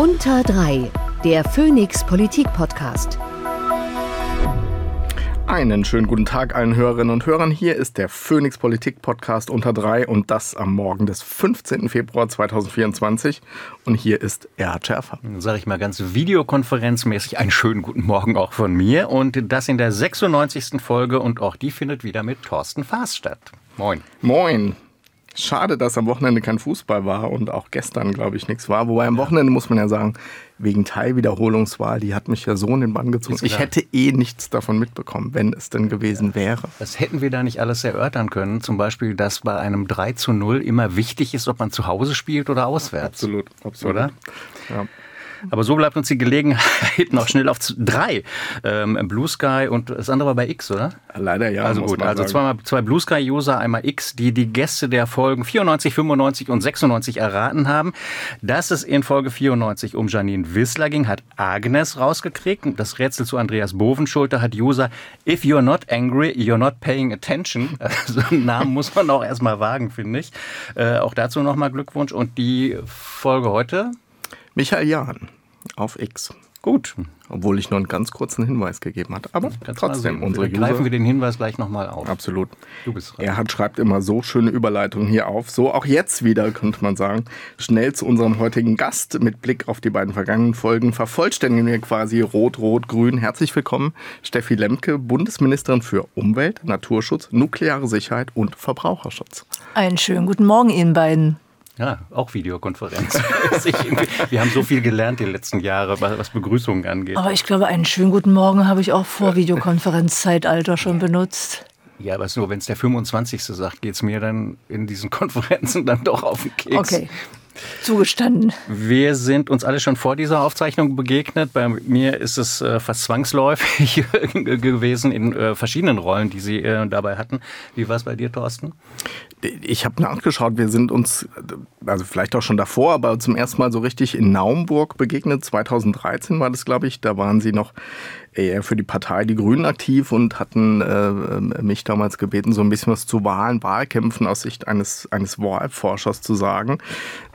Unter 3, der Phoenix Politik Podcast. Einen schönen guten Tag allen Hörerinnen und Hörern. Hier ist der Phoenix Politik Podcast unter 3 und das am Morgen des 15. Februar 2024. Und hier ist Erhard Schärfer. Dann sage ich mal ganz videokonferenzmäßig einen schönen guten Morgen auch von mir. Und das in der 96. Folge und auch die findet wieder mit Thorsten Faas statt. Moin. Moin. Schade, dass am Wochenende kein Fußball war und auch gestern, glaube ich, nichts war. Wobei am Wochenende muss man ja sagen, wegen Teilwiederholungswahl, die hat mich ja so in den Bann gezogen. Ich hätte eh nichts davon mitbekommen, wenn es denn gewesen wäre. Das hätten wir da nicht alles erörtern können. Zum Beispiel, dass bei einem 3 zu 0 immer wichtig ist, ob man zu Hause spielt oder auswärts. Absolut, absolut. Oder? Ja. Aber so bleibt uns die Gelegenheit noch schnell auf drei. Ähm, Blue Sky und das andere war bei X, oder? Leider ja. Also gut, also zwei, zwei Blue Sky User, einmal X, die die Gäste der Folgen 94, 95 und 96 erraten haben. Dass es in Folge 94 um Janine Wissler ging, hat Agnes rausgekriegt. Das Rätsel zu Andreas Bovenschulter hat User If you're not angry, you're not paying attention. Also einen Namen muss man auch erstmal wagen, finde ich. Äh, auch dazu nochmal Glückwunsch. Und die Folge heute Michael Jahn auf X. Gut. Obwohl ich nur einen ganz kurzen Hinweis gegeben habe. Aber trotzdem, unsere User. Greifen wir den Hinweis gleich nochmal auf. Absolut. Du bist dran. Er hat, schreibt immer so schöne Überleitungen hier auf. So auch jetzt wieder, könnte man sagen. Schnell zu unserem heutigen Gast. Mit Blick auf die beiden vergangenen Folgen vervollständigen wir quasi Rot, Rot, Grün. Herzlich willkommen, Steffi Lemke, Bundesministerin für Umwelt, Naturschutz, nukleare Sicherheit und Verbraucherschutz. Einen schönen guten Morgen Ihnen beiden. Ja, auch Videokonferenz. Wir haben so viel gelernt die letzten Jahre, was Begrüßungen angeht. Aber ich glaube, einen schönen guten Morgen habe ich auch vor Videokonferenzzeitalter schon benutzt. Ja, aber es nur, wenn es der 25. sagt, geht es mir dann in diesen Konferenzen dann doch auf den Keks. Okay. Zugestanden. Wir sind uns alle schon vor dieser Aufzeichnung begegnet. Bei mir ist es äh, fast zwangsläufig gewesen in äh, verschiedenen Rollen, die Sie äh, dabei hatten. Wie war es bei dir, Thorsten? Ich habe nachgeschaut, wir sind uns, also vielleicht auch schon davor, aber zum ersten Mal so richtig in Naumburg begegnet. 2013 war das, glaube ich. Da waren Sie noch eher für die Partei. Die Grünen aktiv und hatten äh, mich damals gebeten, so ein bisschen was zu Wahlen, Wahlkämpfen aus Sicht eines, eines Wahlforschers zu sagen,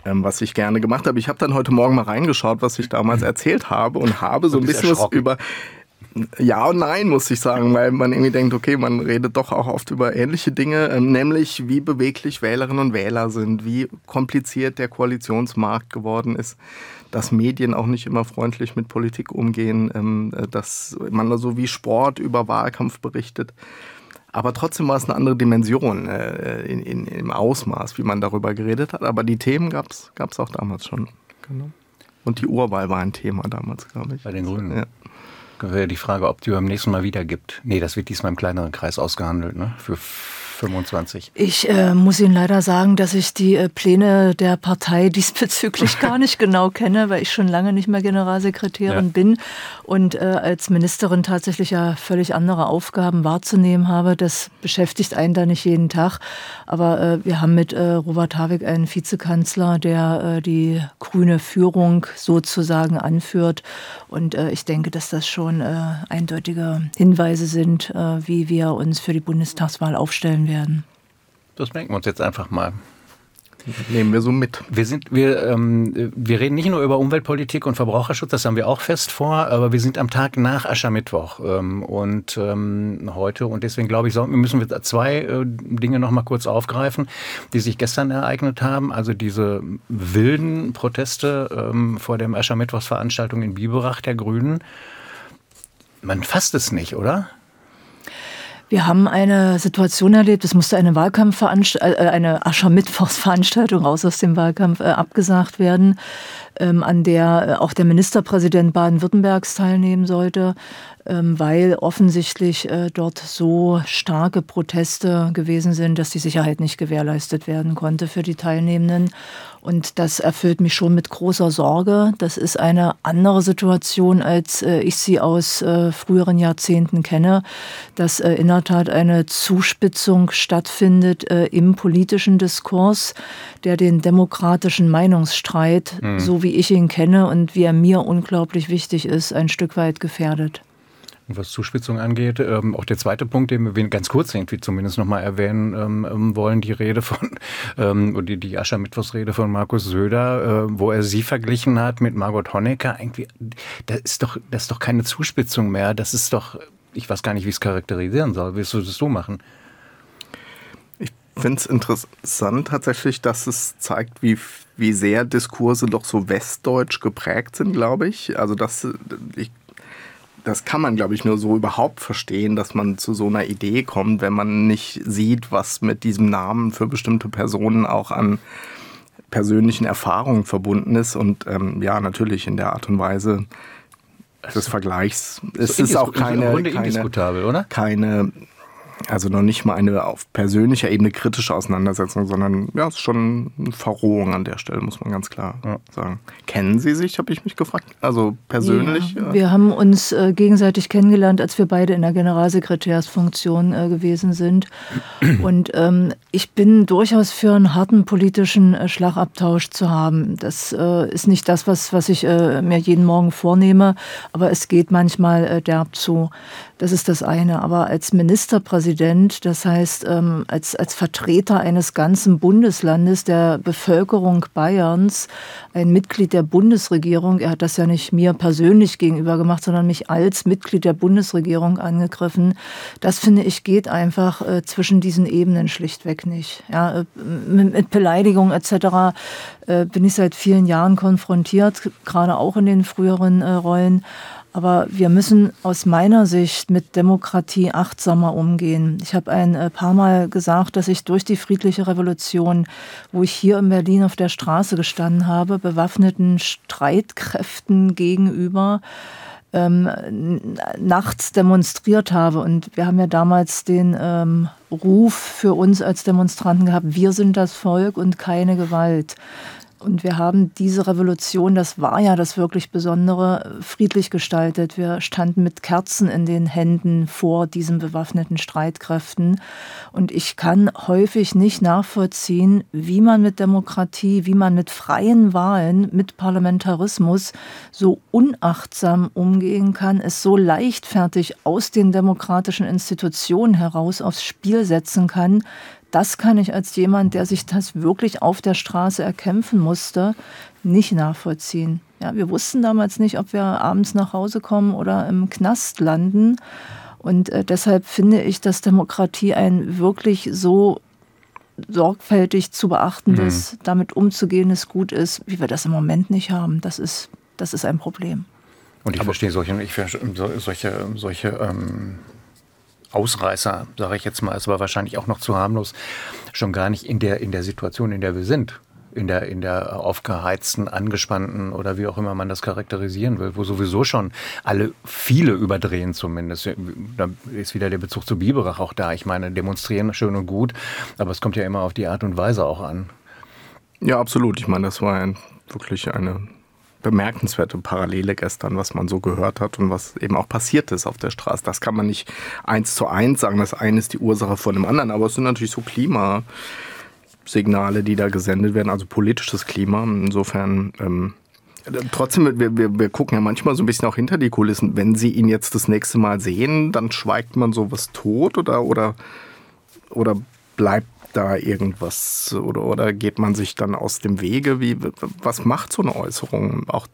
ähm, was ich gerne gemacht habe. Ich habe dann heute Morgen mal reingeschaut, was ich damals erzählt habe und habe so ein bisschen was über ja und nein, muss ich sagen, weil man irgendwie denkt, okay, man redet doch auch oft über ähnliche Dinge, ähm, nämlich wie beweglich Wählerinnen und Wähler sind, wie kompliziert der Koalitionsmarkt geworden ist, dass Medien auch nicht immer freundlich mit Politik umgehen, ähm, äh, dass man so wie Sport über Wahlkampf berichtet. Aber trotzdem war es eine andere Dimension äh, in, in, im Ausmaß, wie man darüber geredet hat. Aber die Themen gab es auch damals schon. Genau. Und die Urwahl war ein Thema damals, glaube ich. Bei den Grünen. Ja wäre die Frage, ob die beim nächsten Mal wieder gibt. Nee, das wird diesmal im kleineren Kreis ausgehandelt, ne? Für 25. Ich äh, muss Ihnen leider sagen, dass ich die äh, Pläne der Partei diesbezüglich gar nicht genau kenne, weil ich schon lange nicht mehr Generalsekretärin ja. bin und äh, als Ministerin tatsächlich ja völlig andere Aufgaben wahrzunehmen habe. Das beschäftigt einen da nicht jeden Tag. Aber äh, wir haben mit äh, Robert Habeck einen Vizekanzler, der äh, die grüne Führung sozusagen anführt. Und ich denke, dass das schon eindeutige Hinweise sind, wie wir uns für die Bundestagswahl aufstellen werden. Das merken wir uns jetzt einfach mal. Nehmen wir so mit. Wir, sind, wir, ähm, wir reden nicht nur über Umweltpolitik und Verbraucherschutz, das haben wir auch fest vor, aber wir sind am Tag nach Aschermittwoch ähm, und ähm, heute und deswegen glaube ich, müssen wir zwei äh, Dinge noch mal kurz aufgreifen, die sich gestern ereignet haben. Also diese wilden Proteste ähm, vor der Aschermittwochsveranstaltung in Biberach der Grünen. Man fasst es nicht, oder? Wir haben eine Situation erlebt, es musste eine Wahlkampfveranstaltung, äh, eine Aschermittwochsveranstaltung raus aus dem Wahlkampf äh, abgesagt werden, ähm, an der äh, auch der Ministerpräsident Baden-Württembergs teilnehmen sollte. Ähm, weil offensichtlich äh, dort so starke Proteste gewesen sind, dass die Sicherheit nicht gewährleistet werden konnte für die Teilnehmenden. Und das erfüllt mich schon mit großer Sorge. Das ist eine andere Situation, als äh, ich sie aus äh, früheren Jahrzehnten kenne, dass in der Tat eine Zuspitzung stattfindet im politischen Diskurs, der den demokratischen Meinungsstreit, mhm. so wie ich ihn kenne und wie er mir unglaublich wichtig ist, ein Stück weit gefährdet. Was Zuspitzung angeht, ähm, auch der zweite Punkt, den wir ganz kurz irgendwie zumindest nochmal erwähnen ähm, ähm, wollen, die Rede von, ähm, die, die Aschermittwochsrede von Markus Söder, äh, wo er sie verglichen hat mit Margot Honecker, irgendwie, das ist doch, das ist doch keine Zuspitzung mehr, das ist doch, ich weiß gar nicht, wie es charakterisieren soll. Willst du das so machen? Ich finde es interessant tatsächlich, dass es zeigt, wie, wie sehr Diskurse doch so westdeutsch geprägt sind, glaube ich. Also, dass ich das kann man, glaube ich, nur so überhaupt verstehen, dass man zu so einer Idee kommt, wenn man nicht sieht, was mit diesem Namen für bestimmte Personen auch an persönlichen Erfahrungen verbunden ist. Und ähm, ja, natürlich in der Art und Weise des Vergleichs. Es ist auch keine, keine, keine also noch nicht mal eine auf persönlicher Ebene kritische Auseinandersetzung, sondern ja, es ist schon eine Verrohung an der Stelle, muss man ganz klar ja. sagen. Kennen Sie sich, habe ich mich gefragt. Also persönlich? Ja, wir haben uns äh, gegenseitig kennengelernt, als wir beide in der Generalsekretärsfunktion äh, gewesen sind. Und ähm, ich bin durchaus für einen harten politischen äh, Schlagabtausch zu haben. Das äh, ist nicht das, was, was ich äh, mir jeden Morgen vornehme, aber es geht manchmal äh, derb zu. Das ist das eine. Aber als Ministerpräsident, das heißt ähm, als, als Vertreter eines ganzen Bundeslandes, der Bevölkerung Bayerns, ein Mitglied der Bundesregierung, er hat das ja nicht mir persönlich gegenüber gemacht, sondern mich als Mitglied der Bundesregierung angegriffen, das finde ich geht einfach äh, zwischen diesen Ebenen schlichtweg nicht. Ja, äh, mit, mit Beleidigung etc. Äh, bin ich seit vielen Jahren konfrontiert, gerade auch in den früheren äh, Rollen. Aber wir müssen aus meiner Sicht mit Demokratie achtsamer umgehen. Ich habe ein äh, paar Mal gesagt, dass ich durch die friedliche Revolution, wo ich hier in Berlin auf der Straße gestanden habe, bewaffneten Streitkräften gegenüber, ähm, nachts demonstriert habe. Und wir haben ja damals den ähm, Ruf für uns als Demonstranten gehabt, wir sind das Volk und keine Gewalt. Und wir haben diese Revolution, das war ja das wirklich Besondere, friedlich gestaltet. Wir standen mit Kerzen in den Händen vor diesen bewaffneten Streitkräften. Und ich kann häufig nicht nachvollziehen, wie man mit Demokratie, wie man mit freien Wahlen, mit Parlamentarismus so unachtsam umgehen kann, es so leichtfertig aus den demokratischen Institutionen heraus aufs Spiel setzen kann, das kann ich als jemand, der sich das wirklich auf der Straße erkämpfen musste, nicht nachvollziehen. Ja, wir wussten damals nicht, ob wir abends nach Hause kommen oder im Knast landen. Und äh, deshalb finde ich, dass Demokratie ein wirklich so sorgfältig zu beachtendes, mhm. damit umzugehendes Gut ist, wie wir das im Moment nicht haben. Das ist, das ist ein Problem. Und ich Aber verstehe solche, ich verstehe solche, solche ähm, Ausreißer, sage ich jetzt mal, es war wahrscheinlich auch noch zu harmlos, schon gar nicht in der, in der Situation, in der wir sind. In der, in der aufgeheizten, angespannten oder wie auch immer man das charakterisieren will, wo sowieso schon alle, viele überdrehen zumindest. Da ist wieder der Bezug zu Biberach auch da. Ich meine, demonstrieren schön und gut, aber es kommt ja immer auf die Art und Weise auch an. Ja, absolut. Ich meine, das war ein, wirklich eine bemerkenswerte Parallele gestern, was man so gehört hat und was eben auch passiert ist auf der Straße. Das kann man nicht eins zu eins sagen, das eine ist die Ursache von dem anderen, aber es sind natürlich so Klimasignale, die da gesendet werden, also politisches Klima. Insofern ähm, Trotzdem, wir, wir, wir gucken ja manchmal so ein bisschen auch hinter die Kulissen. Wenn Sie ihn jetzt das nächste Mal sehen, dann schweigt man sowas tot oder, oder, oder bleibt da irgendwas oder, oder geht man sich dann aus dem Wege? Wie, was macht so eine Äußerung auch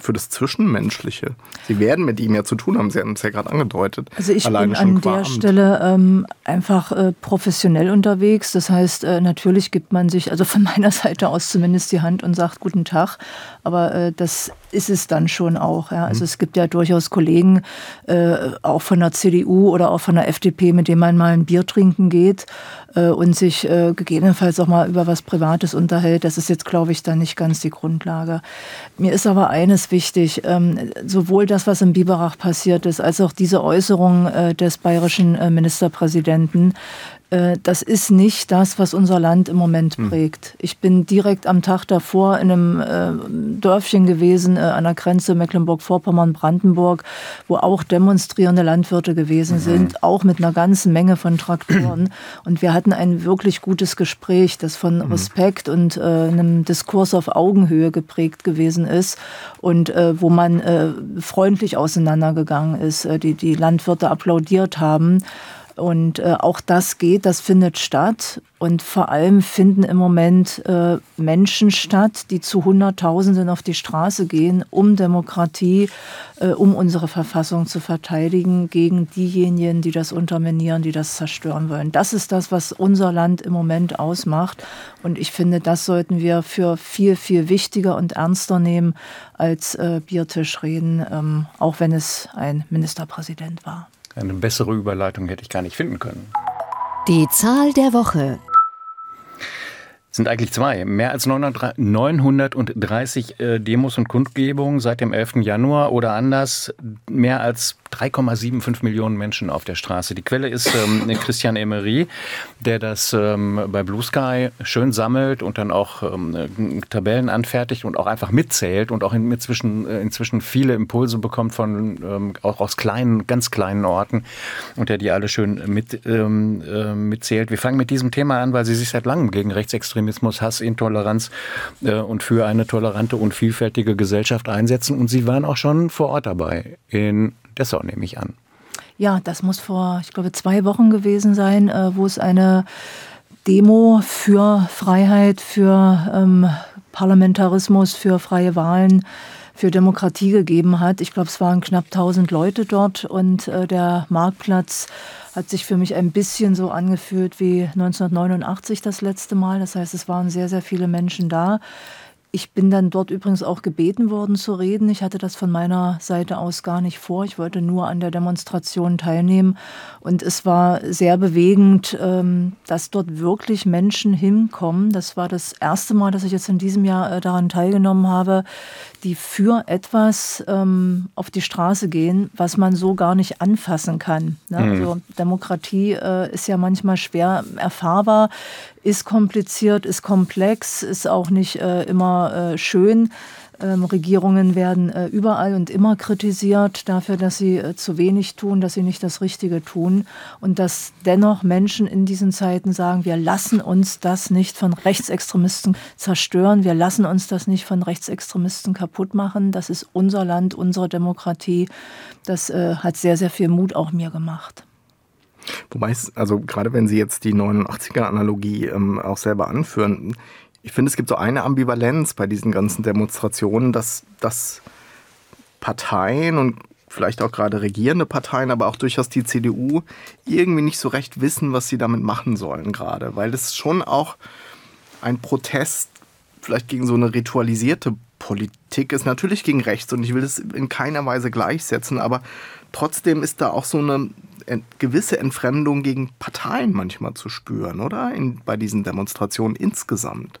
für das Zwischenmenschliche? Sie werden mit ihm ja zu tun haben, Sie hatten es ja gerade angedeutet. Also ich bin an der Stelle ähm, einfach äh, professionell unterwegs. Das heißt, äh, natürlich gibt man sich, also von meiner Seite aus zumindest die Hand und sagt Guten Tag. Aber äh, das ist es dann schon auch. Ja. Also mhm. es gibt ja durchaus Kollegen, äh, auch von der CDU oder auch von der FDP, mit denen man mal ein Bier trinken geht äh, und sich äh, gegebenenfalls auch mal über was Privates unterhält. Das ist jetzt, glaube ich, dann nicht ganz die Grundlage. Mir ist aber eines wichtig, ähm, sowohl das, was in Biberach passiert ist, als auch diese Äußerung äh, des bayerischen äh, Ministerpräsidenten das ist nicht das, was unser Land im Moment hm. prägt. Ich bin direkt am Tag davor in einem äh, Dörfchen gewesen, äh, an der Grenze Mecklenburg-Vorpommern-Brandenburg, wo auch demonstrierende Landwirte gewesen mhm. sind, auch mit einer ganzen Menge von Traktoren. Und wir hatten ein wirklich gutes Gespräch, das von mhm. Respekt und äh, einem Diskurs auf Augenhöhe geprägt gewesen ist und äh, wo man äh, freundlich auseinandergegangen ist, die die Landwirte applaudiert haben. Und äh, auch das geht, das findet statt. Und vor allem finden im Moment äh, Menschen statt, die zu Hunderttausenden auf die Straße gehen, um Demokratie, äh, um unsere Verfassung zu verteidigen gegen diejenigen, die das unterminieren, die das zerstören wollen. Das ist das, was unser Land im Moment ausmacht. Und ich finde, das sollten wir für viel, viel wichtiger und ernster nehmen als äh, Biertischreden, ähm, auch wenn es ein Ministerpräsident war. Eine bessere Überleitung hätte ich gar nicht finden können. Die Zahl der Woche sind eigentlich zwei. Mehr als 930 äh, Demos und Kundgebungen seit dem 11. Januar oder anders mehr als 3,75 Millionen Menschen auf der Straße. Die Quelle ist ähm, Christian Emery, der das ähm, bei Blue Sky schön sammelt und dann auch ähm, Tabellen anfertigt und auch einfach mitzählt und auch inzwischen, äh, inzwischen viele Impulse bekommt von ähm, auch aus kleinen, ganz kleinen Orten und der die alle schön mit, äh, mitzählt. Wir fangen mit diesem Thema an, weil sie sich seit langem gegen Rechtsextremismus, Hass, Intoleranz äh, und für eine tolerante und vielfältige Gesellschaft einsetzen. Und sie waren auch schon vor Ort dabei in Dessau, nehme ich an. Ja, das muss vor, ich glaube, zwei Wochen gewesen sein, äh, wo es eine Demo für Freiheit, für ähm, Parlamentarismus, für freie Wahlen, für Demokratie gegeben hat. Ich glaube, es waren knapp 1000 Leute dort und äh, der Marktplatz hat sich für mich ein bisschen so angefühlt wie 1989 das letzte Mal. Das heißt, es waren sehr, sehr viele Menschen da. Ich bin dann dort übrigens auch gebeten worden zu reden. Ich hatte das von meiner Seite aus gar nicht vor. Ich wollte nur an der Demonstration teilnehmen. Und es war sehr bewegend, ähm, dass dort wirklich Menschen hinkommen. Das war das erste Mal, dass ich jetzt in diesem Jahr äh, daran teilgenommen habe, die für etwas ähm, auf die Straße gehen, was man so gar nicht anfassen kann. Ne? Mhm. Also Demokratie äh, ist ja manchmal schwer erfahrbar ist kompliziert, ist komplex, ist auch nicht äh, immer äh, schön. Ähm, Regierungen werden äh, überall und immer kritisiert dafür, dass sie äh, zu wenig tun, dass sie nicht das Richtige tun und dass dennoch Menschen in diesen Zeiten sagen, wir lassen uns das nicht von Rechtsextremisten zerstören, wir lassen uns das nicht von Rechtsextremisten kaputt machen. Das ist unser Land, unsere Demokratie. Das äh, hat sehr, sehr viel Mut auch mir gemacht. Wobei also gerade wenn Sie jetzt die 89er-Analogie ähm, auch selber anführen, ich finde, es gibt so eine Ambivalenz bei diesen ganzen Demonstrationen, dass, dass Parteien und vielleicht auch gerade regierende Parteien, aber auch durchaus die CDU irgendwie nicht so recht wissen, was sie damit machen sollen gerade, weil das schon auch ein Protest vielleicht gegen so eine ritualisierte Politik ist, natürlich gegen rechts und ich will das in keiner Weise gleichsetzen, aber trotzdem ist da auch so eine gewisse Entfremdung gegen Parteien manchmal zu spüren, oder? In, bei diesen Demonstrationen insgesamt.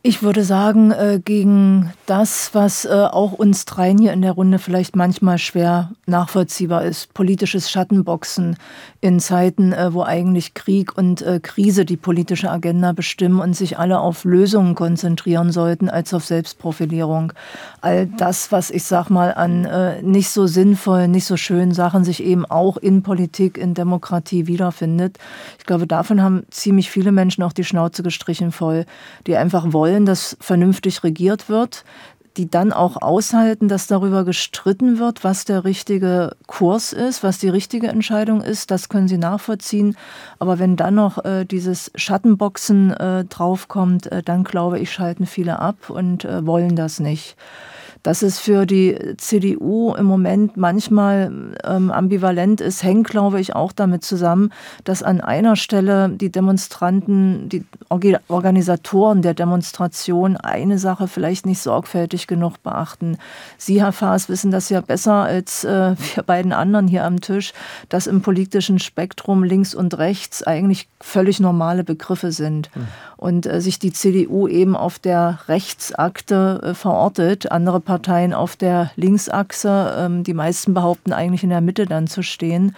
Ich würde sagen, äh, gegen das, was äh, auch uns dreien hier in der Runde vielleicht manchmal schwer nachvollziehbar ist, politisches Schattenboxen in Zeiten, äh, wo eigentlich Krieg und Krise die politische Agenda bestimmen und sich alle auf Lösungen konzentrieren sollten als auf Selbstprofilierung. All das, was ich sag mal an nicht so sinnvollen, nicht so schönen Sachen sich eben auch in Politik, in Demokratie wiederfindet. Ich glaube, davon haben ziemlich viele Menschen auch die Schnauze gestrichen voll, die einfach wollen, wollen, dass vernünftig regiert wird, die dann auch aushalten, dass darüber gestritten wird, was der richtige Kurs ist, was die richtige Entscheidung ist, das können sie nachvollziehen. Aber wenn dann noch äh, dieses Schattenboxen äh, draufkommt, äh, dann glaube ich, schalten viele ab und äh, wollen das nicht. Dass es für die CDU im Moment manchmal ähm, ambivalent ist, hängt, glaube ich, auch damit zusammen, dass an einer Stelle die Demonstranten, die Organisatoren der Demonstration eine Sache vielleicht nicht sorgfältig genug beachten. Sie, Herr Faas, wissen das ja besser als äh, wir beiden anderen hier am Tisch, dass im politischen Spektrum links und rechts eigentlich völlig normale Begriffe sind. Mhm. Und äh, sich die CDU eben auf der Rechtsakte äh, verortet, andere Parteien auf der Linksachse. Ähm, die meisten behaupten eigentlich in der Mitte dann zu stehen.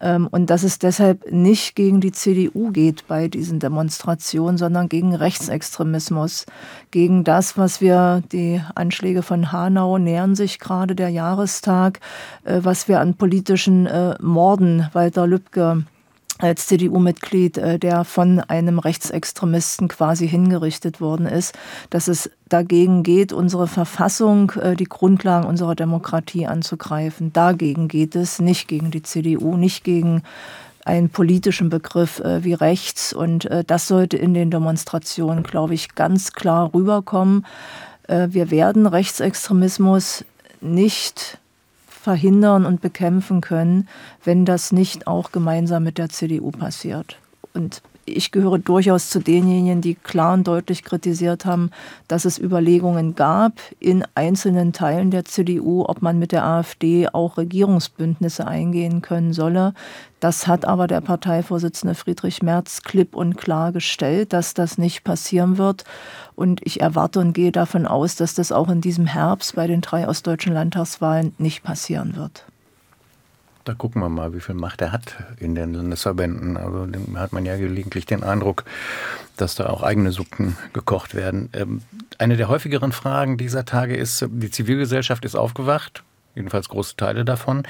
Ähm, und dass es deshalb nicht gegen die CDU geht bei diesen Demonstrationen, sondern gegen Rechtsextremismus, gegen das, was wir, die Anschläge von Hanau nähern sich gerade der Jahrestag, äh, was wir an politischen äh, Morden Walter Lübcke als CDU-Mitglied, äh, der von einem Rechtsextremisten quasi hingerichtet worden ist, dass es dagegen geht, unsere Verfassung, äh, die Grundlagen unserer Demokratie anzugreifen. Dagegen geht es, nicht gegen die CDU, nicht gegen einen politischen Begriff äh, wie rechts. Und das sollte in den Demonstrationen, glaube ich, ganz klar rüberkommen. Wir werden Rechtsextremismus nicht verhindern und bekämpfen können, wenn das nicht auch gemeinsam mit der CDU passiert. Und ich gehöre durchaus zu denjenigen, die klar und deutlich kritisiert haben, dass es Überlegungen gab in einzelnen Teilen der CDU, ob man mit der AfD auch Regierungsbündnisse eingehen können solle. Das hat aber der Parteivorsitzende Friedrich Merz klipp und klar gestellt, dass das nicht passieren wird. Und ich erwarte und gehe davon aus, dass das auch in diesem Herbst bei den drei ostdeutschen Landtagswahlen nicht passieren wird. Da gucken wir mal, wie viel Macht er hat in den Landesverbänden. Also hat man ja gelegentlich den Eindruck, dass da auch eigene Suppen gekocht werden. Ähm, eine der häufigeren Fragen dieser Tage ist, die Zivilgesellschaft ist aufgewacht, jedenfalls große Teile davon.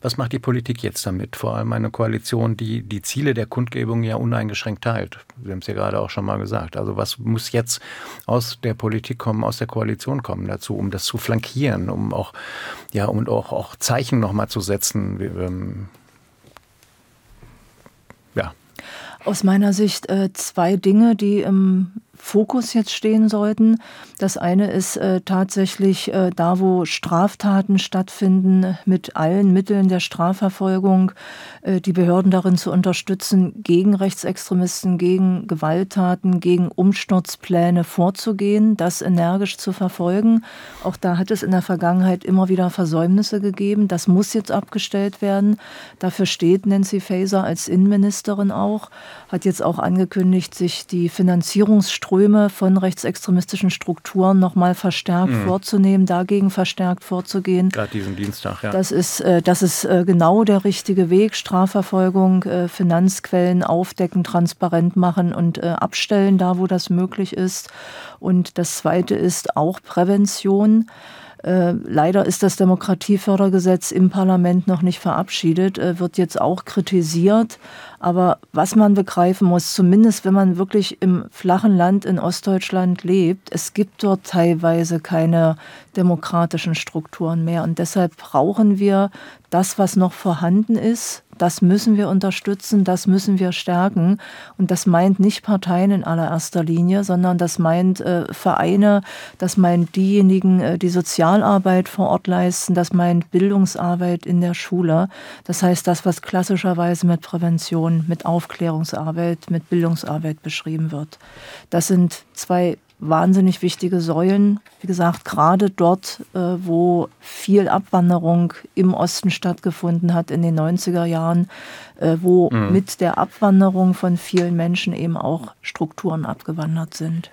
Was macht die Politik jetzt damit? Vor allem eine Koalition, die die Ziele der Kundgebung ja uneingeschränkt teilt. Sie haben es ja gerade auch schon mal gesagt. Also was muss jetzt aus der Politik kommen, aus der Koalition kommen dazu, um das zu flankieren, um auch, ja, und auch, auch Zeichen nochmal zu setzen? Ähm, ja. Aus meiner Sicht äh, zwei Dinge, die im Fokus jetzt stehen sollten. Das eine ist äh, tatsächlich äh, da, wo Straftaten stattfinden, mit allen Mitteln der Strafverfolgung äh, die Behörden darin zu unterstützen, gegen Rechtsextremisten, gegen Gewalttaten, gegen Umsturzpläne vorzugehen, das energisch zu verfolgen. Auch da hat es in der Vergangenheit immer wieder Versäumnisse gegeben. Das muss jetzt abgestellt werden. Dafür steht Nancy Faeser als Innenministerin auch, hat jetzt auch angekündigt, sich die Finanzierungsstruktur Ströme von rechtsextremistischen Strukturen nochmal verstärkt mhm. vorzunehmen, dagegen verstärkt vorzugehen. Gerade diesen Dienstag, ja. Das ist, äh, das ist äh, genau der richtige Weg. Strafverfolgung, äh, Finanzquellen aufdecken, transparent machen und abstellen, da wo das möglich ist. Und das Zweite ist auch Prävention. Äh, leider ist das Demokratiefördergesetz im Parlament noch nicht verabschiedet, äh, wird jetzt auch kritisiert. Aber was man begreifen muss, zumindest wenn man wirklich im flachen Land in Ostdeutschland lebt, es gibt dort teilweise keine demokratischen Strukturen mehr. Und deshalb brauchen wir das, was noch vorhanden ist, das müssen wir unterstützen, das müssen wir stärken. Und das meint nicht Parteien in allererster Linie, sondern das meint äh, Vereine, das meint diejenigen, äh, die Sozialarbeit vor Ort leisten, das meint Bildungsarbeit in der Schule. Das heißt, das, was klassischerweise mit Prävention, mit Aufklärungsarbeit, mit Bildungsarbeit beschrieben wird. Das sind zwei wahnsinnig wichtige Säulen. Wie gesagt, gerade dort, äh, wo viel Abwanderung im Osten stattgefunden hat in den 90er Jahren, äh, wo mhm. mit der Abwanderung von vielen Menschen eben auch Strukturen abgewandert sind.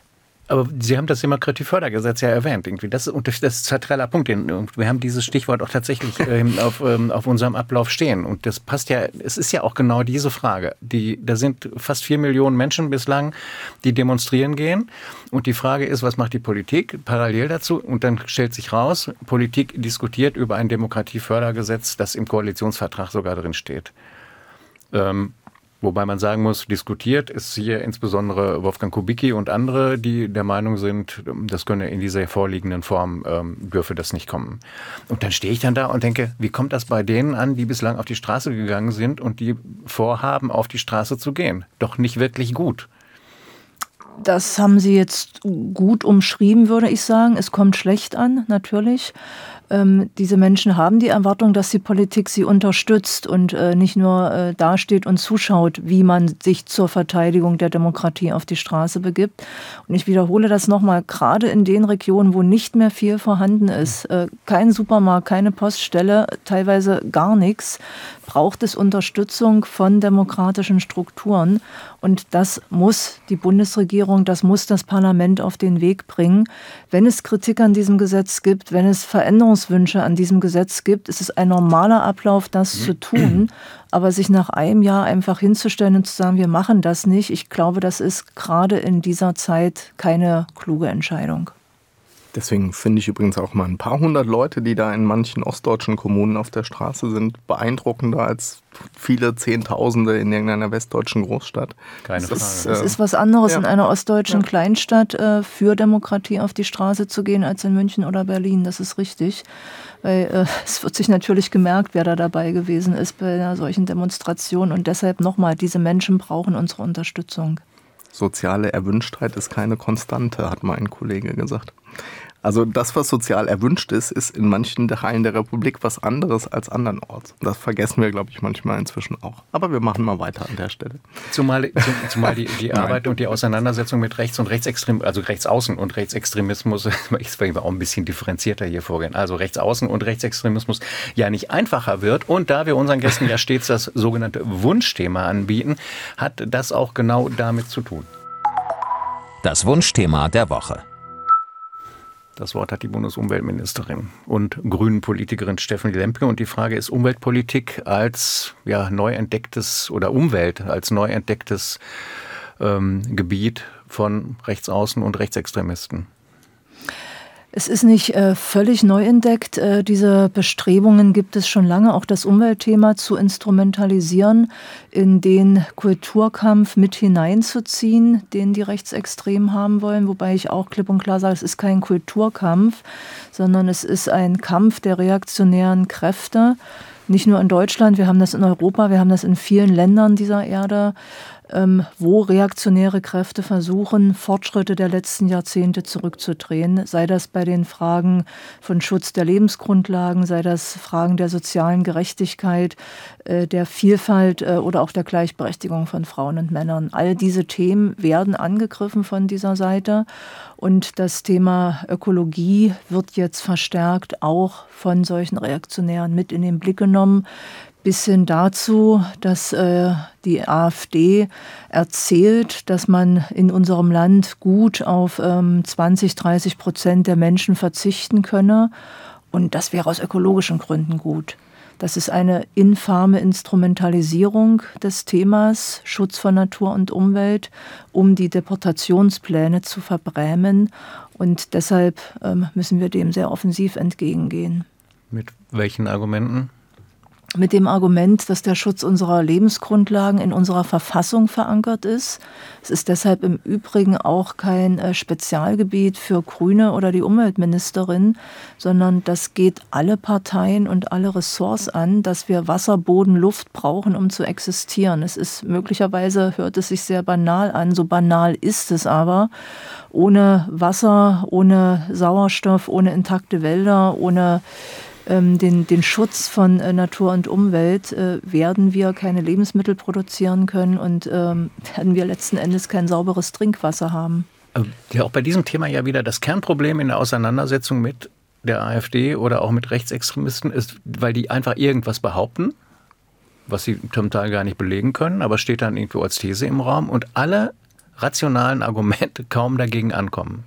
Aber Sie haben das Demokratiefördergesetz ja erwähnt. Irgendwie. Das, und das ist ein zentraler Punkt. Wir haben dieses Stichwort auch tatsächlich ähm, auf, ähm, auf unserem Ablauf stehen. Und das passt ja, es ist ja auch genau diese Frage. Die, da sind fast vier Millionen Menschen bislang, die demonstrieren gehen. Und die Frage ist, was macht die Politik parallel dazu? Und dann stellt sich raus, Politik diskutiert über ein Demokratiefördergesetz, das im Koalitionsvertrag sogar drin steht. Ähm, Wobei man sagen muss, diskutiert ist hier insbesondere Wolfgang Kubicki und andere, die der Meinung sind, das könne in dieser vorliegenden Form, ähm, dürfe das nicht kommen. Und dann stehe ich dann da und denke, wie kommt das bei denen an, die bislang auf die Straße gegangen sind und die vorhaben, auf die Straße zu gehen? Doch nicht wirklich gut. Das haben Sie jetzt gut umschrieben, würde ich sagen. Es kommt schlecht an, natürlich. Ähm, diese Menschen haben die Erwartung, dass die Politik sie unterstützt und äh, nicht nur äh, dasteht und zuschaut, wie man sich zur Verteidigung der Demokratie auf die Straße begibt. Und ich wiederhole das nochmal, gerade in den Regionen, wo nicht mehr viel vorhanden ist, äh, kein Supermarkt, keine Poststelle, teilweise gar nichts, braucht es Unterstützung von demokratischen Strukturen. Und das muss die Bundesregierung, das muss das Parlament auf den Weg bringen. Wenn es Kritik an diesem Gesetz gibt, wenn es Veränderungen Änderungswünsche an diesem Gesetz gibt, ist es ein normaler Ablauf, das zu tun. Aber sich nach einem Jahr einfach hinzustellen und zu sagen, wir machen das nicht, ich glaube, das ist gerade in dieser Zeit keine kluge Entscheidung. Deswegen finde ich übrigens auch mal ein paar hundert Leute, die da in manchen ostdeutschen Kommunen auf der Straße sind, beeindruckender als viele Zehntausende in irgendeiner westdeutschen Großstadt. Keine Frage. Es, es ist was anderes, ja. in einer ostdeutschen ja. Kleinstadt äh, für Demokratie auf die Straße zu gehen, als in München oder Berlin. Das ist richtig. Weil äh, es wird sich natürlich gemerkt, wer da dabei gewesen ist bei einer solchen Demonstration. Und deshalb nochmal, diese Menschen brauchen unsere Unterstützung. Soziale Erwünschtheit ist keine Konstante, hat mal ein Kollege gesagt. Also das, was sozial erwünscht ist, ist in manchen Teilen der Republik was anderes als andernorts. Das vergessen wir, glaube ich, manchmal inzwischen auch. Aber wir machen mal weiter an der Stelle. Zumal, zumal die, die Arbeit und die Auseinandersetzung mit Rechts- und Rechtsextrem, also Rechtsaußen und Rechtsextremismus, ich will auch ein bisschen differenzierter hier vorgehen, also Rechtsaußen und Rechtsextremismus ja nicht einfacher wird. Und da wir unseren Gästen ja stets das sogenannte Wunschthema anbieten, hat das auch genau damit zu tun. Das Wunschthema der Woche. Das Wort hat die Bundesumweltministerin und Grünen-Politikerin Stefanie Lemke. Und die Frage ist Umweltpolitik als ja, neu entdecktes oder Umwelt als neu entdecktes ähm, Gebiet von Rechtsaußen und Rechtsextremisten. Es ist nicht äh, völlig neu entdeckt. Äh, diese Bestrebungen gibt es schon lange, auch das Umweltthema zu instrumentalisieren, in den Kulturkampf mit hineinzuziehen, den die Rechtsextremen haben wollen. Wobei ich auch klipp und klar sage, es ist kein Kulturkampf, sondern es ist ein Kampf der reaktionären Kräfte. Nicht nur in Deutschland, wir haben das in Europa, wir haben das in vielen Ländern dieser Erde ähm, wo reaktionäre Kräfte versuchen, Fortschritte der letzten Jahrzehnte zurückzudrehen, sei das bei den Fragen von Schutz der Lebensgrundlagen, sei das Fragen der sozialen Gerechtigkeit, äh, der Vielfalt äh, oder auch der Gleichberechtigung von Frauen und Männern. All diese Themen werden angegriffen von dieser Seite und das Thema Ökologie wird jetzt verstärkt auch von solchen Reaktionären mit in den Blick genommen bis hin dazu, dass äh, die AfD erzählt, dass man in unserem Land gut auf ähm, 20, 30 Prozent der Menschen verzichten könne. Und das wäre aus ökologischen Gründen gut. Das ist eine infame Instrumentalisierung des Themas Schutz von Natur und Umwelt, um die Deportationspläne zu verbrämen. Und deshalb ähm, müssen wir dem sehr offensiv entgegengehen. Mit welchen Argumenten? Mit dem Argument, dass der Schutz unserer Lebensgrundlagen in unserer Verfassung verankert ist. Es ist deshalb im Übrigen auch kein äh, Spezialgebiet für Grüne oder die Umweltministerin, sondern das geht alle Parteien und alle Ressorts an, dass wir Wasser, Boden, Luft brauchen, um zu existieren. Es ist möglicherweise, hört es sich sehr banal an, so banal ist es aber. Ohne Wasser, ohne Sauerstoff, ohne intakte Wälder, ohne den, den Schutz von äh, Natur und Umwelt äh, werden wir keine Lebensmittel produzieren können und ähm, werden wir letzten Endes kein sauberes Trinkwasser haben. Ja, auch bei diesem Thema ja wieder das Kernproblem in der Auseinandersetzung mit der AfD oder auch mit Rechtsextremisten ist, weil die einfach irgendwas behaupten, was sie zum Teil gar nicht belegen können, aber steht dann irgendwo als These im Raum und alle rationalen Argumente kaum dagegen ankommen.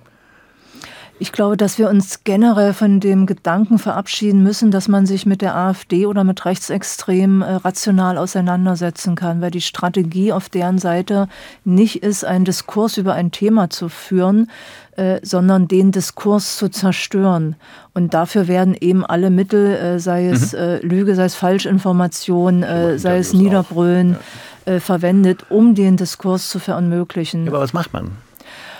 Ich glaube, dass wir uns generell von dem Gedanken verabschieden müssen, dass man sich mit der AfD oder mit Rechtsextremen äh, rational auseinandersetzen kann, weil die Strategie auf deren Seite nicht ist, einen Diskurs über ein Thema zu führen, äh, sondern den Diskurs zu zerstören. Und dafür werden eben alle Mittel, äh, sei es mhm. Lüge, sei es Falschinformation, sei es Niederbrüllen, ja. Verwendet, um den Diskurs zu verunmöglichen. Aber was macht man?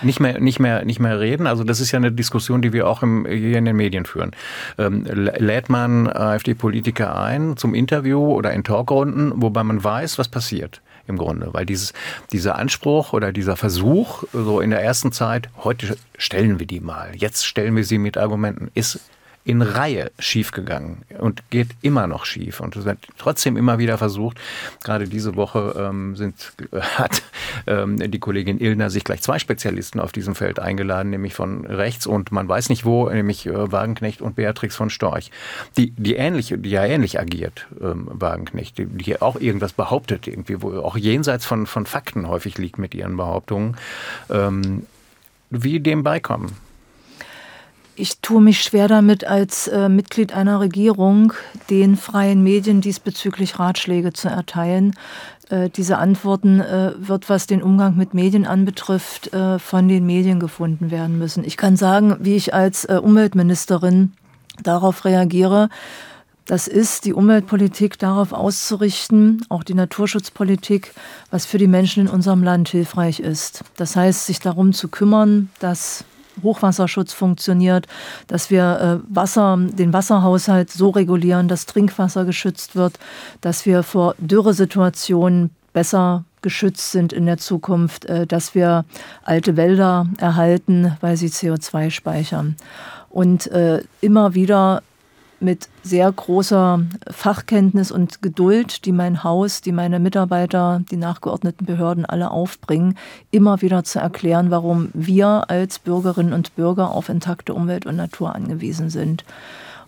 Nicht mehr, nicht mehr, nicht mehr reden. Also das ist ja eine Diskussion, die wir auch im, hier in den Medien führen. Ähm, lädt man AfD-Politiker ein zum Interview oder in Talkrunden, wobei man weiß, was passiert im Grunde, weil dieses, dieser Anspruch oder dieser Versuch, so in der ersten Zeit, heute stellen wir die mal, jetzt stellen wir sie mit Argumenten, ist in Reihe schiefgegangen und geht immer noch schief. Und es wird trotzdem immer wieder versucht. Gerade diese Woche ähm, sind, hat ähm, die Kollegin Illner sich gleich zwei Spezialisten auf diesem Feld eingeladen, nämlich von rechts und man weiß nicht wo, nämlich äh, Wagenknecht und Beatrix von Storch, die, die ähnlich, die ja ähnlich agiert, ähm, Wagenknecht, die, die auch irgendwas behauptet, irgendwie, wo auch jenseits von, von Fakten häufig liegt mit ihren Behauptungen, ähm, wie dem beikommen. Ich tue mich schwer damit, als äh, Mitglied einer Regierung den freien Medien diesbezüglich Ratschläge zu erteilen. Äh, diese Antworten äh, wird, was den Umgang mit Medien anbetrifft, äh, von den Medien gefunden werden müssen. Ich kann sagen, wie ich als äh, Umweltministerin darauf reagiere. Das ist die Umweltpolitik darauf auszurichten, auch die Naturschutzpolitik, was für die Menschen in unserem Land hilfreich ist. Das heißt, sich darum zu kümmern, dass Hochwasserschutz funktioniert, dass wir äh, Wasser, den Wasserhaushalt so regulieren, dass Trinkwasser geschützt wird, dass wir vor Dürresituationen besser geschützt sind in der Zukunft, äh, dass wir alte Wälder erhalten, weil sie CO2 speichern. Und äh, immer wieder mit sehr großer Fachkenntnis und Geduld, die mein Haus, die meine Mitarbeiter, die nachgeordneten Behörden alle aufbringen, immer wieder zu erklären, warum wir als Bürgerinnen und Bürger auf intakte Umwelt und Natur angewiesen sind.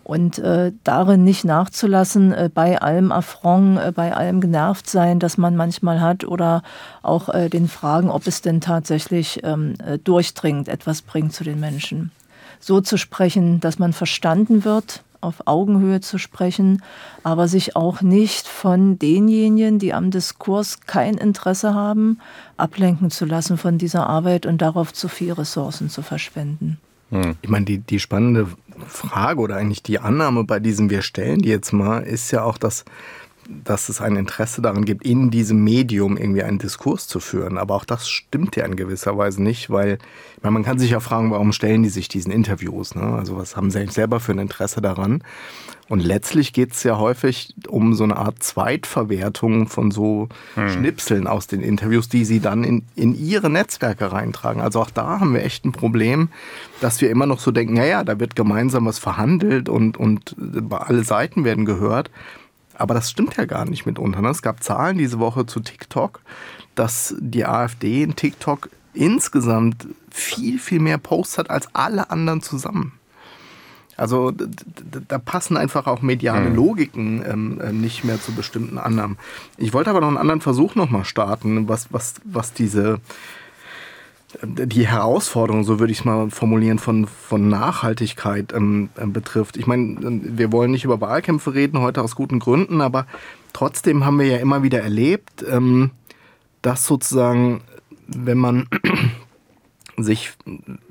Und äh, darin nicht nachzulassen, äh, bei allem Affront, äh, bei allem Genervtsein, das man manchmal hat, oder auch äh, den Fragen, ob es denn tatsächlich ähm, äh, durchdringend etwas bringt zu den Menschen. So zu sprechen, dass man verstanden wird, auf Augenhöhe zu sprechen, aber sich auch nicht von denjenigen, die am Diskurs kein Interesse haben, ablenken zu lassen von dieser Arbeit und darauf zu viel Ressourcen zu verschwenden. Hm. Ich meine, die, die spannende Frage oder eigentlich die Annahme bei diesem Wir stellen die jetzt mal, ist ja auch, dass dass es ein Interesse daran gibt, in diesem Medium irgendwie einen Diskurs zu führen. Aber auch das stimmt ja in gewisser Weise nicht, weil meine, man kann sich ja fragen, warum stellen die sich diesen Interviews? Ne? Also was haben sie selber für ein Interesse daran? Und letztlich geht es ja häufig um so eine Art Zweitverwertung von so hm. Schnipseln aus den Interviews, die sie dann in, in ihre Netzwerke reintragen. Also auch da haben wir echt ein Problem, dass wir immer noch so denken, naja, da wird gemeinsam was verhandelt und, und alle Seiten werden gehört. Aber das stimmt ja gar nicht mitunter. Ne? Es gab Zahlen diese Woche zu TikTok, dass die AfD in TikTok insgesamt viel, viel mehr Posts hat als alle anderen zusammen. Also da passen einfach auch mediale hm. Logiken ähm, äh, nicht mehr zu bestimmten Annahmen. Ich wollte aber noch einen anderen Versuch nochmal starten, was, was, was diese die Herausforderung, so würde ich es mal formulieren, von, von Nachhaltigkeit ähm, äh, betrifft. Ich meine, wir wollen nicht über Wahlkämpfe reden, heute aus guten Gründen, aber trotzdem haben wir ja immer wieder erlebt, ähm, dass sozusagen, wenn man sich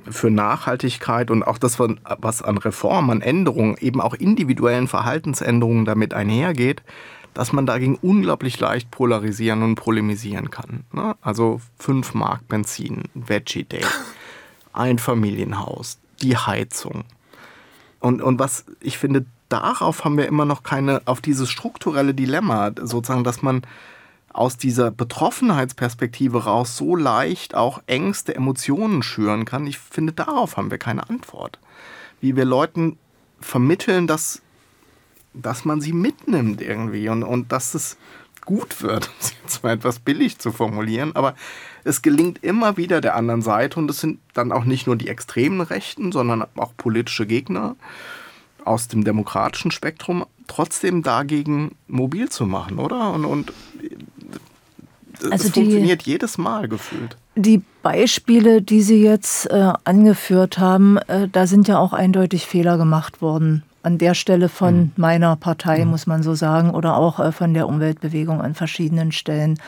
für Nachhaltigkeit und auch das, was an Reformen, an Änderungen, eben auch individuellen Verhaltensänderungen damit einhergeht, dass man dagegen unglaublich leicht polarisieren und polemisieren kann. Ne? Also 5 Mark Benzin, Veggie Day, ein Familienhaus, die Heizung. Und, und was ich finde, darauf haben wir immer noch keine, auf dieses strukturelle Dilemma, sozusagen, dass man aus dieser Betroffenheitsperspektive raus so leicht auch Ängste, Emotionen schüren kann. Ich finde, darauf haben wir keine Antwort. Wie wir Leuten vermitteln, dass dass man sie mitnimmt irgendwie und, und dass es gut wird, um es jetzt mal etwas billig zu formulieren, aber es gelingt immer wieder der anderen Seite und es sind dann auch nicht nur die extremen Rechten, sondern auch politische Gegner aus dem demokratischen Spektrum trotzdem dagegen mobil zu machen, oder? Und, und also es die, funktioniert jedes Mal gefühlt. Die Beispiele, die Sie jetzt äh, angeführt haben, äh, da sind ja auch eindeutig Fehler gemacht worden an der Stelle von mhm. meiner Partei, mhm. muss man so sagen, oder auch äh, von der Umweltbewegung an verschiedenen Stellen.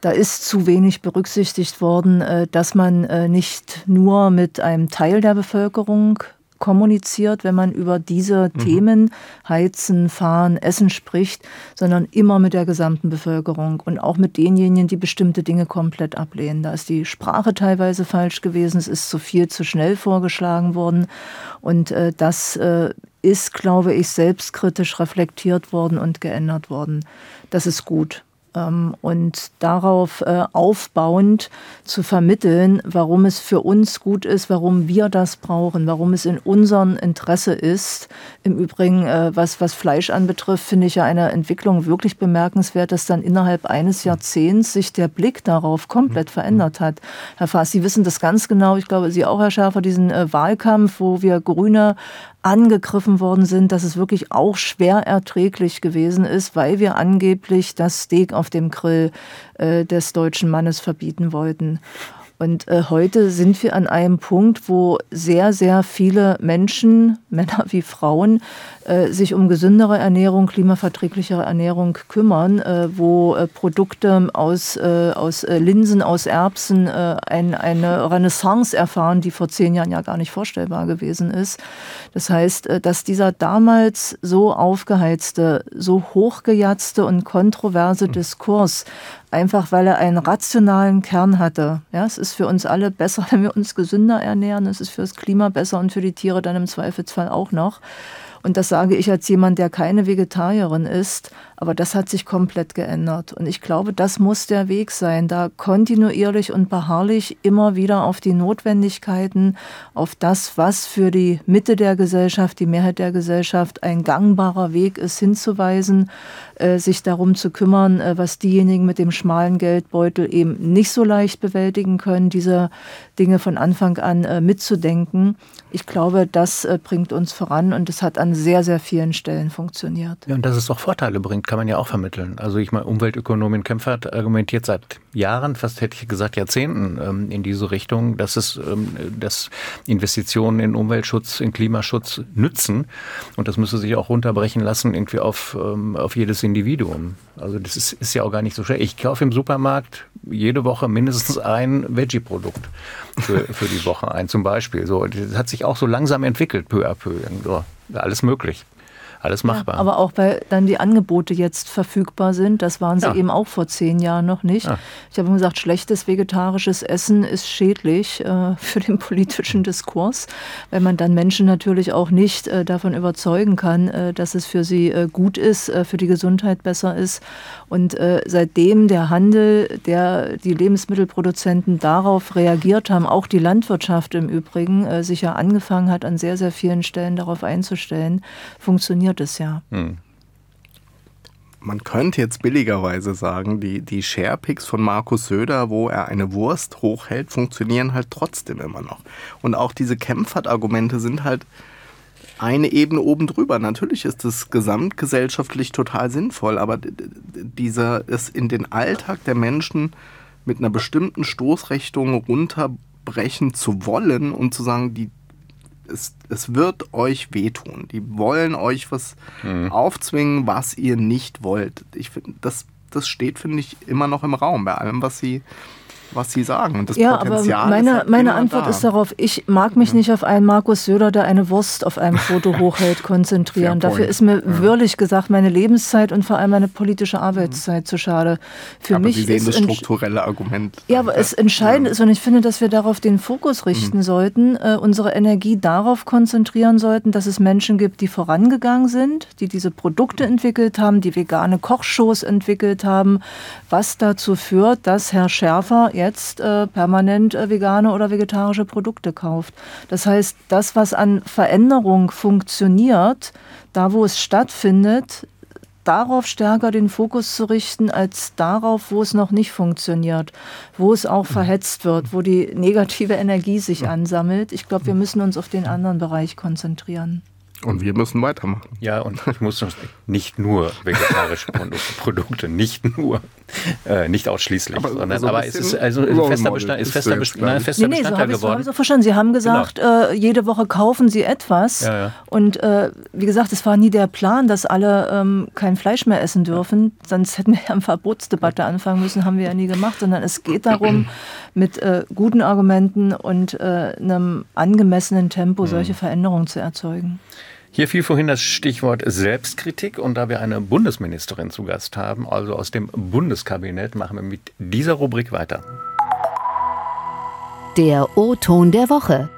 Da ist zu wenig berücksichtigt worden, äh, dass man äh, nicht nur mit einem Teil der Bevölkerung kommuniziert, wenn man über diese mhm. Themen Heizen, Fahren, Essen spricht, sondern immer mit der gesamten Bevölkerung und auch mit denjenigen, die bestimmte Dinge komplett ablehnen. Da ist die Sprache teilweise falsch gewesen, es ist zu viel, zu schnell vorgeschlagen worden und äh, das äh, ist, glaube ich, selbstkritisch reflektiert worden und geändert worden. Das ist gut. Ähm, und darauf äh, aufbauend zu vermitteln, warum es für uns gut ist, warum wir das brauchen, warum es in unserem Interesse ist. Im Übrigen, äh, was, was Fleisch anbetrifft, finde ich ja eine Entwicklung wirklich bemerkenswert, dass dann innerhalb eines Jahrzehnts sich der Blick darauf komplett mhm. verändert hat. Herr Faas, Sie wissen das ganz genau, ich glaube, Sie auch, Herr Schäfer, diesen äh, Wahlkampf, wo wir Grüne angegriffen worden sind, dass es wirklich auch schwer erträglich gewesen ist, weil wir angeblich das Steak auf dem Grill äh, des deutschen Mannes verbieten wollten. Und äh, heute sind wir an einem Punkt, wo sehr, sehr viele Menschen, Männer wie Frauen, sich um gesündere Ernährung, klimaverträglichere Ernährung kümmern, äh, wo äh, Produkte aus, äh, aus äh, Linsen, aus Erbsen ein, eine Renaissance erfahren, die vor zehn Jahren ja gar nicht vorstellbar gewesen ist. Das heißt, dass dieser damals so aufgeheizte, so hochgejatzte und kontroverse Diskurs einfach weil er einen rationalen Kern hatte. Ja, es ist für uns alle besser, wenn wir uns gesünder ernähren. Es ist für das Klima besser und für die Tiere dann im Zweifelsfall auch noch. Und das sage ich als jemand, der keine Vegetarierin ist. Aber das hat sich komplett geändert. Und ich glaube, das muss der Weg sein, da kontinuierlich und beharrlich immer wieder auf die Notwendigkeiten, auf das, was für die Mitte der Gesellschaft, die Mehrheit der Gesellschaft ein gangbarer Weg ist, hinzuweisen, äh, sich darum zu kümmern, äh, was diejenigen mit dem schmalen Geldbeutel eben nicht so leicht bewältigen können, diese Dinge von Anfang an äh, mitzudenken. Ich glaube, das äh, bringt uns voran und es hat an sehr, sehr vielen Stellen funktioniert. Ja, und dass es auch Vorteile bringt, kann man ja auch vermitteln. Also ich meine, Umweltökonomin Kempfert argumentiert seit Jahren, fast hätte ich gesagt Jahrzehnten ähm, in diese Richtung, dass es, ähm, dass Investitionen in Umweltschutz, in Klimaschutz nützen und das müsse sich auch runterbrechen lassen irgendwie auf, ähm, auf jedes Individuum. Also das ist, ist ja auch gar nicht so schwer. Ich kaufe im Supermarkt jede Woche mindestens ein Veggie-Produkt für, für die Woche ein, zum Beispiel. So, das hat sich auch so langsam entwickelt, peu à peu. So, alles möglich alles machbar. Ja, aber auch weil dann die Angebote jetzt verfügbar sind, das waren sie ja. eben auch vor zehn Jahren noch nicht. Ja. Ich habe gesagt, schlechtes vegetarisches Essen ist schädlich äh, für den politischen Diskurs, weil man dann Menschen natürlich auch nicht äh, davon überzeugen kann, äh, dass es für sie äh, gut ist, äh, für die Gesundheit besser ist. Und äh, seitdem der Handel, der die Lebensmittelproduzenten darauf reagiert haben, auch die Landwirtschaft im Übrigen, sich ja angefangen hat, an sehr, sehr vielen Stellen darauf einzustellen, funktioniert funktioniert es ja. Hm. Man könnte jetzt billigerweise sagen, die, die Sharepics von Markus Söder, wo er eine Wurst hochhält, funktionieren halt trotzdem immer noch. Und auch diese Kämpfert-Argumente sind halt eine Ebene oben drüber. Natürlich ist es gesamtgesellschaftlich total sinnvoll, aber dieser es in den Alltag der Menschen mit einer bestimmten Stoßrichtung runterbrechen zu wollen und zu sagen, die, es, es wird euch wehtun. Die wollen euch was mhm. aufzwingen, was ihr nicht wollt. Ich finde, das, das steht, finde ich, immer noch im Raum bei allem, was sie was Sie sagen. Und das ja, Potenzial aber meine, halt meine Antwort da. ist darauf, ich mag mich nicht auf einen Markus Söder, der eine Wurst auf einem Foto hochhält, konzentrieren. Dafür ist mir ja. wirklich gesagt meine Lebenszeit und vor allem meine politische Arbeitszeit zu schade. Für aber mich Sie sehen das strukturelle Argument. Ja, aber es entscheidend ja. ist und ich finde, dass wir darauf den Fokus richten mhm. sollten, äh, unsere Energie darauf konzentrieren sollten, dass es Menschen gibt, die vorangegangen sind, die diese Produkte entwickelt haben, die vegane Kochshows entwickelt haben, was dazu führt, dass Herr Schärfer jetzt äh, permanent äh, vegane oder vegetarische Produkte kauft. Das heißt, das, was an Veränderung funktioniert, da wo es stattfindet, darauf stärker den Fokus zu richten, als darauf, wo es noch nicht funktioniert, wo es auch verhetzt wird, wo die negative Energie sich ansammelt. Ich glaube, wir müssen uns auf den anderen Bereich konzentrieren. Und wir müssen weitermachen. Ja, und ich muss nicht nur vegetarische Produkte, nicht nur, äh, nicht ausschließlich, aber, sondern so aber es ist also ein fester, Bestand, ist fester, Best nein, fester nee, nee, Bestandteil so geworden. So verstanden. Sie haben gesagt, genau. äh, jede Woche kaufen Sie etwas. Ja, ja. Und äh, wie gesagt, es war nie der Plan, dass alle ähm, kein Fleisch mehr essen dürfen. Sonst hätten wir ja eine Verbotsdebatte anfangen müssen, haben wir ja nie gemacht, sondern es geht darum, mit äh, guten Argumenten und äh, einem angemessenen Tempo solche Veränderungen zu erzeugen. Hier fiel vorhin das Stichwort Selbstkritik und da wir eine Bundesministerin zu Gast haben, also aus dem Bundeskabinett, machen wir mit dieser Rubrik weiter. Der O-Ton der Woche.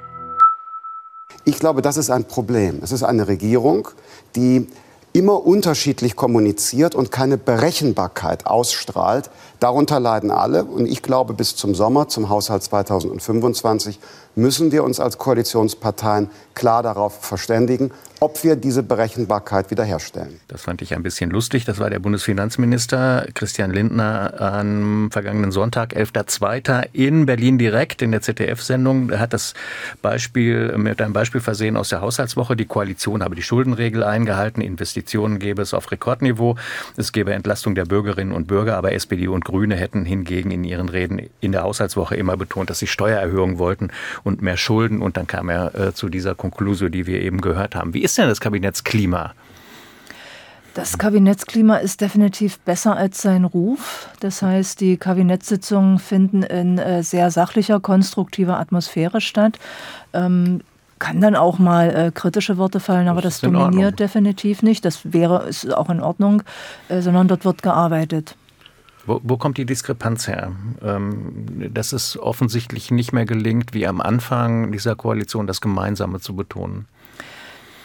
Ich glaube, das ist ein Problem. Es ist eine Regierung, die immer unterschiedlich kommuniziert und keine Berechenbarkeit ausstrahlt. Darunter leiden alle. Und ich glaube, bis zum Sommer, zum Haushalt 2025, müssen wir uns als Koalitionsparteien klar darauf verständigen, ob wir diese Berechenbarkeit wiederherstellen. Das fand ich ein bisschen lustig. Das war der Bundesfinanzminister Christian Lindner am vergangenen Sonntag, 11.02. in Berlin direkt in der ZDF-Sendung. Er hat das Beispiel mit einem Beispiel versehen aus der Haushaltswoche. Die Koalition habe die Schuldenregel eingehalten. Investitionen gäbe es auf Rekordniveau. Es gäbe Entlastung der Bürgerinnen und Bürger. Aber SPD und Grüne hätten hingegen in ihren Reden in der Haushaltswoche immer betont, dass sie Steuererhöhungen wollten und mehr Schulden. Und dann kam er äh, zu dieser Konklusion, die wir eben gehört haben. Wie ist denn das Kabinettsklima? Das Kabinettsklima ist definitiv besser als sein Ruf. Das heißt, die Kabinettssitzungen finden in äh, sehr sachlicher, konstruktiver Atmosphäre statt. Ähm, kann dann auch mal äh, kritische Worte fallen, aber das, das dominiert definitiv nicht. Das wäre ist auch in Ordnung, äh, sondern dort wird gearbeitet. Wo, wo, kommt die Diskrepanz her? Ähm, dass es offensichtlich nicht mehr gelingt, wie am Anfang dieser Koalition das Gemeinsame zu betonen.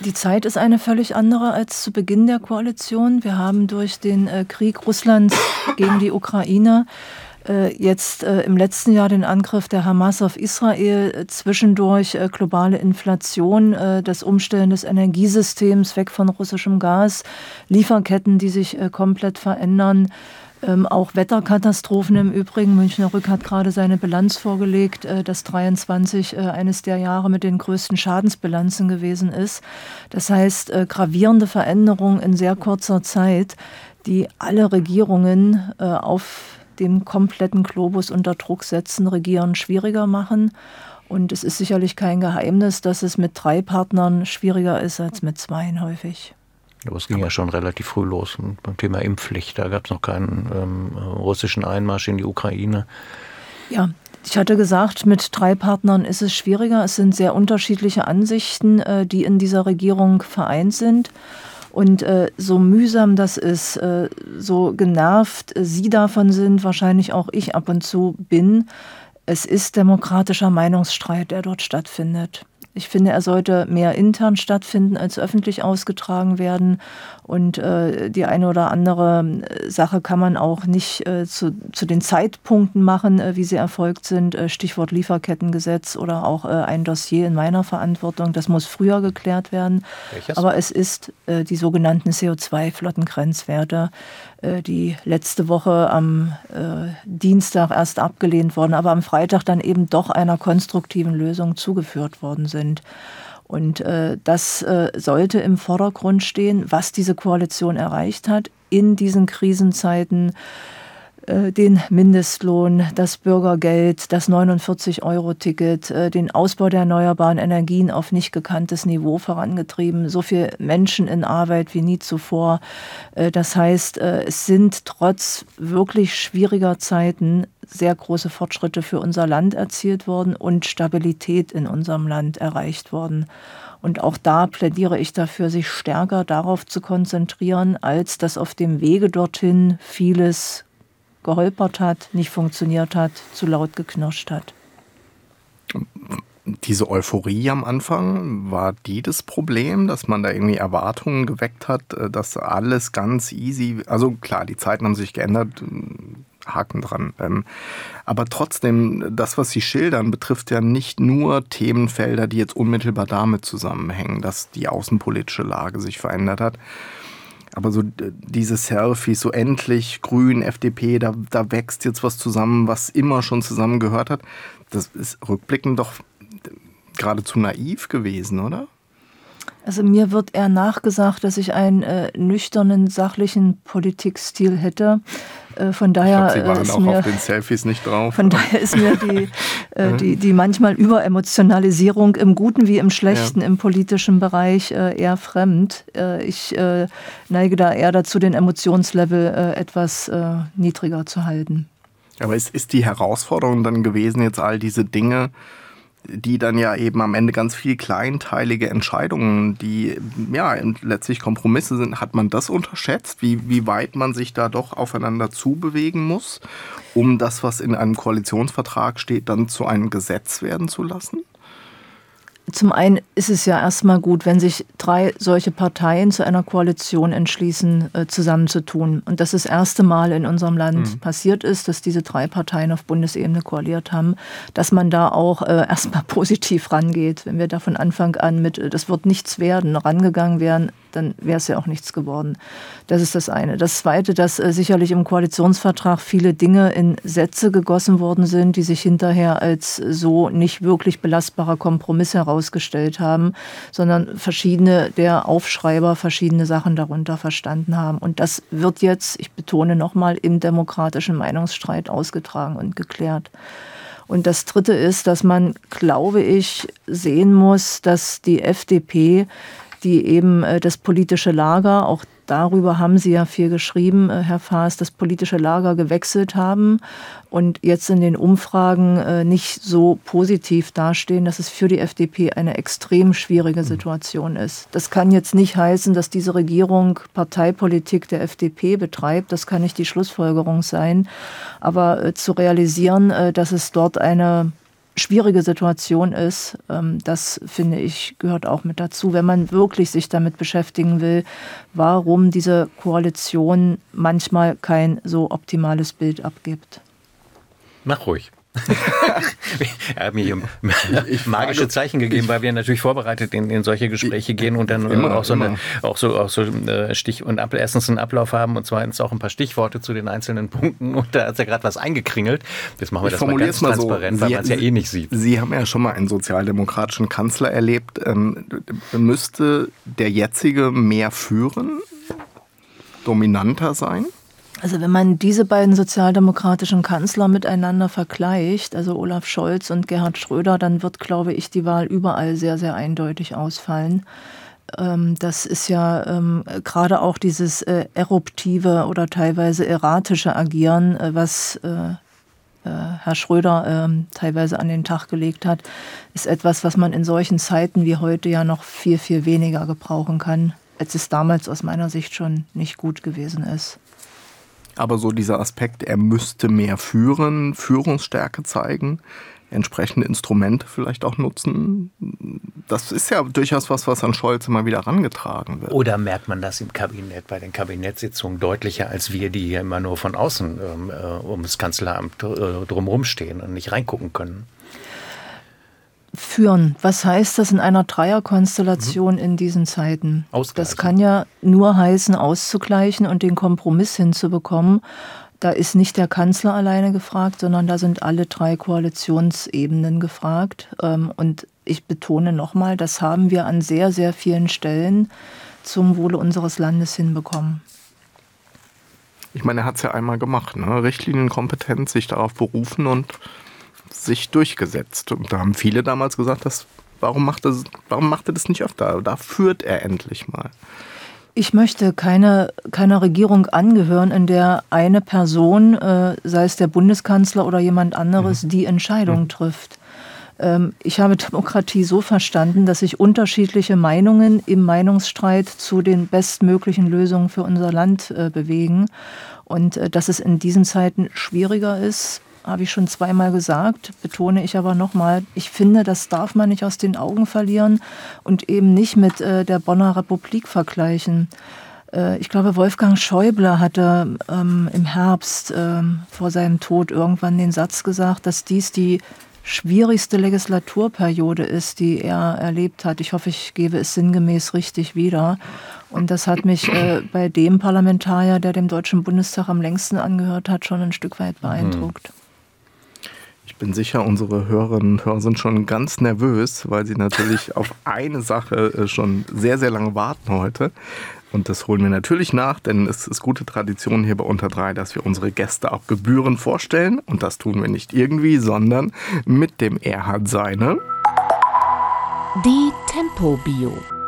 Die Zeit ist eine völlig andere als zu Beginn der Koalition. Wir haben durch den äh, Krieg Russlands gegen die Ukraine äh, jetzt äh, im letzten Jahr den Angriff der Hamas auf Israel, zwischendurch globale Inflation, das Umstellen des Energiesystems weg von russischem Gas, Lieferketten, die sich komplett verändern. Ähm, auch Wetterkatastrophen im Übrigen. Münchner Rück hat gerade seine Bilanz vorgelegt, äh, dass 23 äh, eines der Jahre mit den größten Schadensbilanzen gewesen ist. Das heißt, äh, gravierende Veränderungen in sehr kurzer Zeit, die alle Regierungen äh, auf dem kompletten Globus unter Druck setzen, Regieren schwieriger machen. Und es ist sicherlich kein Geheimnis, dass es mit drei Partnern schwieriger ist als mit zweien häufig. Aber es ging ja schon relativ früh los beim Thema Impfpflicht. Da gab es noch keinen ähm, russischen Einmarsch in die Ukraine. Ja, ich hatte gesagt, mit drei Partnern ist es schwieriger. Es sind sehr unterschiedliche Ansichten, äh, die in dieser Regierung vereint sind. Und äh, so mühsam das ist, äh, so genervt Sie davon sind, wahrscheinlich auch ich ab und zu bin, es ist demokratischer Meinungsstreit, der dort stattfindet. Ich finde, er sollte mehr intern stattfinden als öffentlich ausgetragen werden. Und äh, die eine oder andere äh, Sache kann man auch nicht äh, zu, zu den Zeitpunkten machen, äh, wie sie erfolgt sind. Äh, Stichwort Lieferkettengesetz oder auch äh, ein Dossier in meiner Verantwortung. Das muss früher geklärt werden. Welches? Aber es ist die sogenannten CO2-Flottengrenzwerte, die letzte Woche am Dienstag erst abgelehnt wurden, aber am Freitag dann eben doch einer konstruktiven Lösung zugeführt worden sind. Und äh, das äh, sollte im Vordergrund stehen, was diese Koalition erreicht hat in diesen Krisenzeiten. Äh, den Mindestlohn, das Bürgergeld, das 49-Euro-Ticket, äh, den Ausbau der erneuerbaren Energien auf nicht gekanntes Niveau vorangetrieben, so viele Menschen in Arbeit wie nie zuvor. Äh, das heißt, es sind trotz wirklich schwieriger Zeiten sehr große Fortschritte für unser Land erzielt worden und Stabilität in unserem Land erreicht worden. Und auch da plädiere ich dafür, sich stärker darauf zu konzentrieren, als dass auf dem Wege dorthin vieles geholpert hat, nicht funktioniert hat, zu laut geknirscht hat. Diese Euphorie am Anfang, war die das Problem, dass man da irgendwie Erwartungen geweckt hat, äh, dass alles ganz easy, also klar, die Zeiten haben sich geändert, Haken dran. Ähm, aber trotzdem, das, was Sie schildern, betrifft ja nicht nur Themenfelder, die jetzt unmittelbar damit zusammenhängen, dass die außenpolitische Lage sich verändert hat. Aber so diese Selfies, so endlich Grün, FDP, da, da wächst jetzt was zusammen, was immer schon zusammengehört hat. Das ist rückblickend doch geradezu naiv gewesen, oder? Also mir wird eher nachgesagt, dass ich einen äh, nüchternen, sachlichen Politikstil hätte. Äh, von daher ich glaub, Sie waren auch mir, auf den Selfies nicht drauf. Von daher ist mir die, äh, die, die manchmal Überemotionalisierung im Guten wie im Schlechten ja. im politischen Bereich äh, eher fremd. Äh, ich äh, neige da eher dazu, den Emotionslevel etwas niedriger zu halten. Aber ist, ist die Herausforderung dann gewesen, jetzt all diese Dinge die dann ja eben am Ende ganz viel kleinteilige Entscheidungen, die ja letztlich Kompromisse sind, hat man das unterschätzt, wie, wie weit man sich da doch aufeinander zubewegen muss, um das, was in einem Koalitionsvertrag steht, dann zu einem Gesetz werden zu lassen? Zum einen ist es ja erstmal gut, wenn sich drei solche Parteien zu einer Koalition entschließen, äh, zusammenzutun. Und das das erste Mal in unserem Land mhm. passiert ist, dass diese drei Parteien auf Bundesebene koaliert haben, dass man da auch äh, erstmal positiv rangeht. Wenn wir da von Anfang an mit, äh, das wird nichts werden, rangegangen wären, dann wäre es ja auch nichts geworden. Das ist das eine. Das zweite, dass äh, sicherlich im Koalitionsvertrag viele Dinge in Sätze gegossen worden sind, die sich hinterher als so nicht wirklich belastbarer Kompromiss herausgestellt haben, sondern verschiedene der Aufschreiber verschiedene Sachen darunter verstanden haben. Und das wird jetzt, ich betone nochmal, im demokratischen Meinungsstreit ausgetragen und geklärt. Und das Dritte ist, dass man, glaube ich, sehen muss, dass die FDP die eben äh, das politische Lager, auch darüber haben Sie ja viel geschrieben, äh, Herr Faas, das politische Lager gewechselt haben und jetzt in den Umfragen äh, nicht so positiv dastehen, dass es für die FDP eine extrem schwierige Situation ist. Das kann jetzt nicht heißen, dass diese Regierung Parteipolitik der FDP betreibt. Das kann nicht die Schlussfolgerung sein. Aber zu realisieren, dass es dort eine schwierige Situation ist, ähm, das finde ich gehört auch mit dazu, wenn man wirklich sich damit beschäftigen will, warum diese Koalition manchmal kein so optimales Bild abgibt. Mach ruhig. er hat mir hier magische Zeichen gegeben, weil wir natürlich vorbereitet in, in solche Gespräche gehen und dann immer, auch so eine, auch so, auch so äh, Stich und Ab erstens einen Ablauf haben und zweitens auch ein paar Stichworte zu den einzelnen Punkten. Und da hat ja gerade was eingekringelt. Jetzt machen wir das mal ganz mal transparent, so. weil man es ja eh nicht sieht. Sie haben ja schon mal einen sozialdemokratischen Kanzler erlebt. Ähm, müsste der jetzige mehr führen? Dominanter sein? Also wenn man diese beiden sozialdemokratischen Kanzler miteinander vergleicht, also Olaf Scholz und Gerhard Schröder, dann wird, glaube ich, die Wahl überall sehr, sehr eindeutig ausfallen. Ähm, das ist ja ähm, gerade auch dieses äh, eruptive oder teilweise erratische Agieren, äh, was äh, Herr Schröder ähm, teilweise an den Tag gelegt hat, ist etwas, was man in solchen Zeiten wie heute ja noch viel, viel weniger gebrauchen kann, als es damals aus meiner Sicht schon nicht gut gewesen ist aber so dieser Aspekt, er müsste mehr führen, Führungsstärke zeigen, entsprechende Instrumente vielleicht auch nutzen. Das ist ja durchaus was, was an Scholz immer wieder herangetragen wird. Oder merkt man das im Kabinett, bei den Kabinettssitzungen deutlicher als wir, die hier immer nur von außen ähm, äh, ums Kanzleramt äh, drumherum stehen und nicht reingucken können? Führen. Was heißt das in einer Dreierkonstellation mhm. in diesen Zeiten? Das kann ja nur heißen, auszugleichen und den Kompromiss hinzubekommen. Da ist nicht der Kanzler alleine gefragt, sondern da sind alle drei Koalitionsebenen gefragt. Ähm, und ich betone nochmal, das haben wir an sehr, sehr vielen Stellen zum Wohle unseres Landes hinbekommen. Ich meine, er hat es ja einmal gemacht, ne? Richtlinienkompetenz, sich darauf berufen und sich durchgesetzt. Und da haben viele damals gesagt, dass, warum, macht er, warum macht er das nicht öfter? Da führt er endlich mal. Ich möchte keine, keiner Regierung angehören, in der eine Person, äh, sei es der Bundeskanzler oder jemand anderes, mhm. die Entscheidung mhm. trifft. Ähm, ich habe Demokratie so verstanden, dass sich unterschiedliche Meinungen im Meinungsstreit zu den bestmöglichen Lösungen für unser Land äh, bewegen. Und äh, dass es in diesen Zeiten schwieriger ist, habe ich schon zweimal gesagt, betone ich aber nochmal, ich finde, das darf man nicht aus den Augen verlieren und eben nicht mit äh, der Bonner Republik vergleichen. Äh, ich glaube, Wolfgang Schäuble hatte ähm, im Herbst ähm, vor seinem Tod irgendwann den Satz gesagt, dass dies die schwierigste Legislaturperiode ist, die er erlebt hat. Ich hoffe, ich gebe es sinngemäß richtig wieder. Und das hat mich äh, bei dem Parlamentarier, der dem Deutschen Bundestag am längsten angehört hat, schon ein Stück weit beeindruckt bin sicher, unsere Hörerinnen und Hörer sind schon ganz nervös, weil sie natürlich auf eine Sache äh, schon sehr, sehr lange warten heute. Und das holen wir natürlich nach, denn es ist gute Tradition hier bei Unter drei, dass wir unsere Gäste auch Gebühren vorstellen. Und das tun wir nicht irgendwie, sondern mit dem Erhard Seine. Die Tempo-Bio.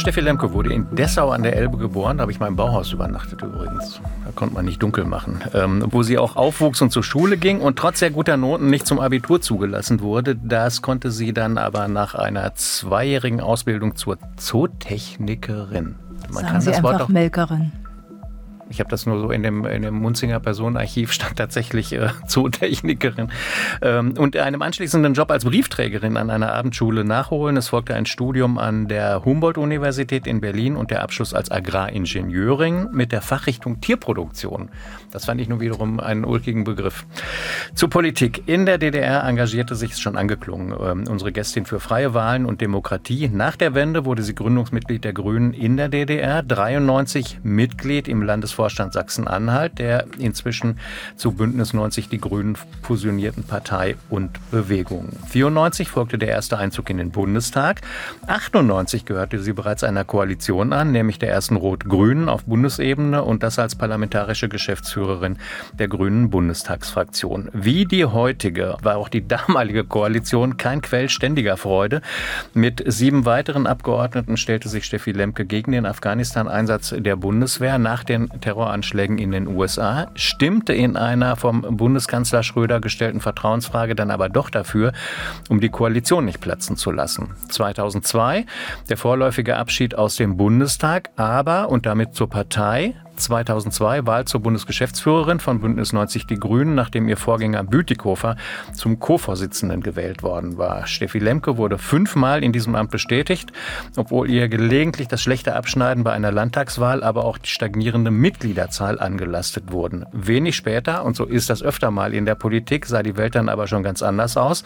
Steffi Lemke wurde in Dessau an der Elbe geboren. Da habe ich im Bauhaus übernachtet übrigens. Da konnte man nicht dunkel machen. Ähm, wo sie auch aufwuchs und zur Schule ging und trotz sehr guter Noten nicht zum Abitur zugelassen wurde. Das konnte sie dann aber nach einer zweijährigen Ausbildung zur Zootechnikerin. Man Sagen kann sie das Wort einfach auch, Melkerin. Ich habe das nur so in dem, in dem Munzinger Personenarchiv stand tatsächlich äh, Zootechnikerin. Ähm, und einem anschließenden Job als Briefträgerin an einer Abendschule nachholen. Es folgte ein Studium an der Humboldt-Universität in Berlin und der Abschluss als Agraringenieurin mit der Fachrichtung Tierproduktion. Das fand ich nur wiederum einen ulkigen Begriff. Zur Politik. In der DDR engagierte sich, schon angeklungen, äh, unsere Gästin für freie Wahlen und Demokratie. Nach der Wende wurde sie Gründungsmitglied der Grünen in der DDR. 93 Mitglied im Landesvorstand Sachsen-Anhalt, der inzwischen zu Bündnis 90 die Grünen fusionierten Partei und Bewegung. 94 folgte der erste Einzug in den Bundestag. 98 gehörte sie bereits einer Koalition an, nämlich der ersten Rot-Grünen auf Bundesebene und das als parlamentarische Geschäftsführerin der Grünen Bundestagsfraktion. Wie die heutige war auch die damalige Koalition kein Quell ständiger Freude. Mit sieben weiteren Abgeordneten stellte sich Steffi Lemke gegen den Afghanistan-Einsatz der Bundeswehr nach den Terroranschlägen in den USA, stimmte in einer vom Bundeskanzler Schröder gestellten Vertrauensfrage dann aber doch dafür, um die Koalition nicht platzen zu lassen. 2002 der vorläufige Abschied aus dem Bundestag, aber und damit zur Partei 2002 Wahl zur Bundesgeschäftsführerin von Bündnis 90 Die Grünen, nachdem ihr Vorgänger Bütikofer zum Co-Vorsitzenden gewählt worden war. Steffi Lemke wurde fünfmal in diesem Amt bestätigt, obwohl ihr gelegentlich das schlechte Abschneiden bei einer Landtagswahl, aber auch die stagnierende Mitgliederzahl angelastet wurden. Wenig später, und so ist das öfter mal in der Politik, sah die Welt dann aber schon ganz anders aus.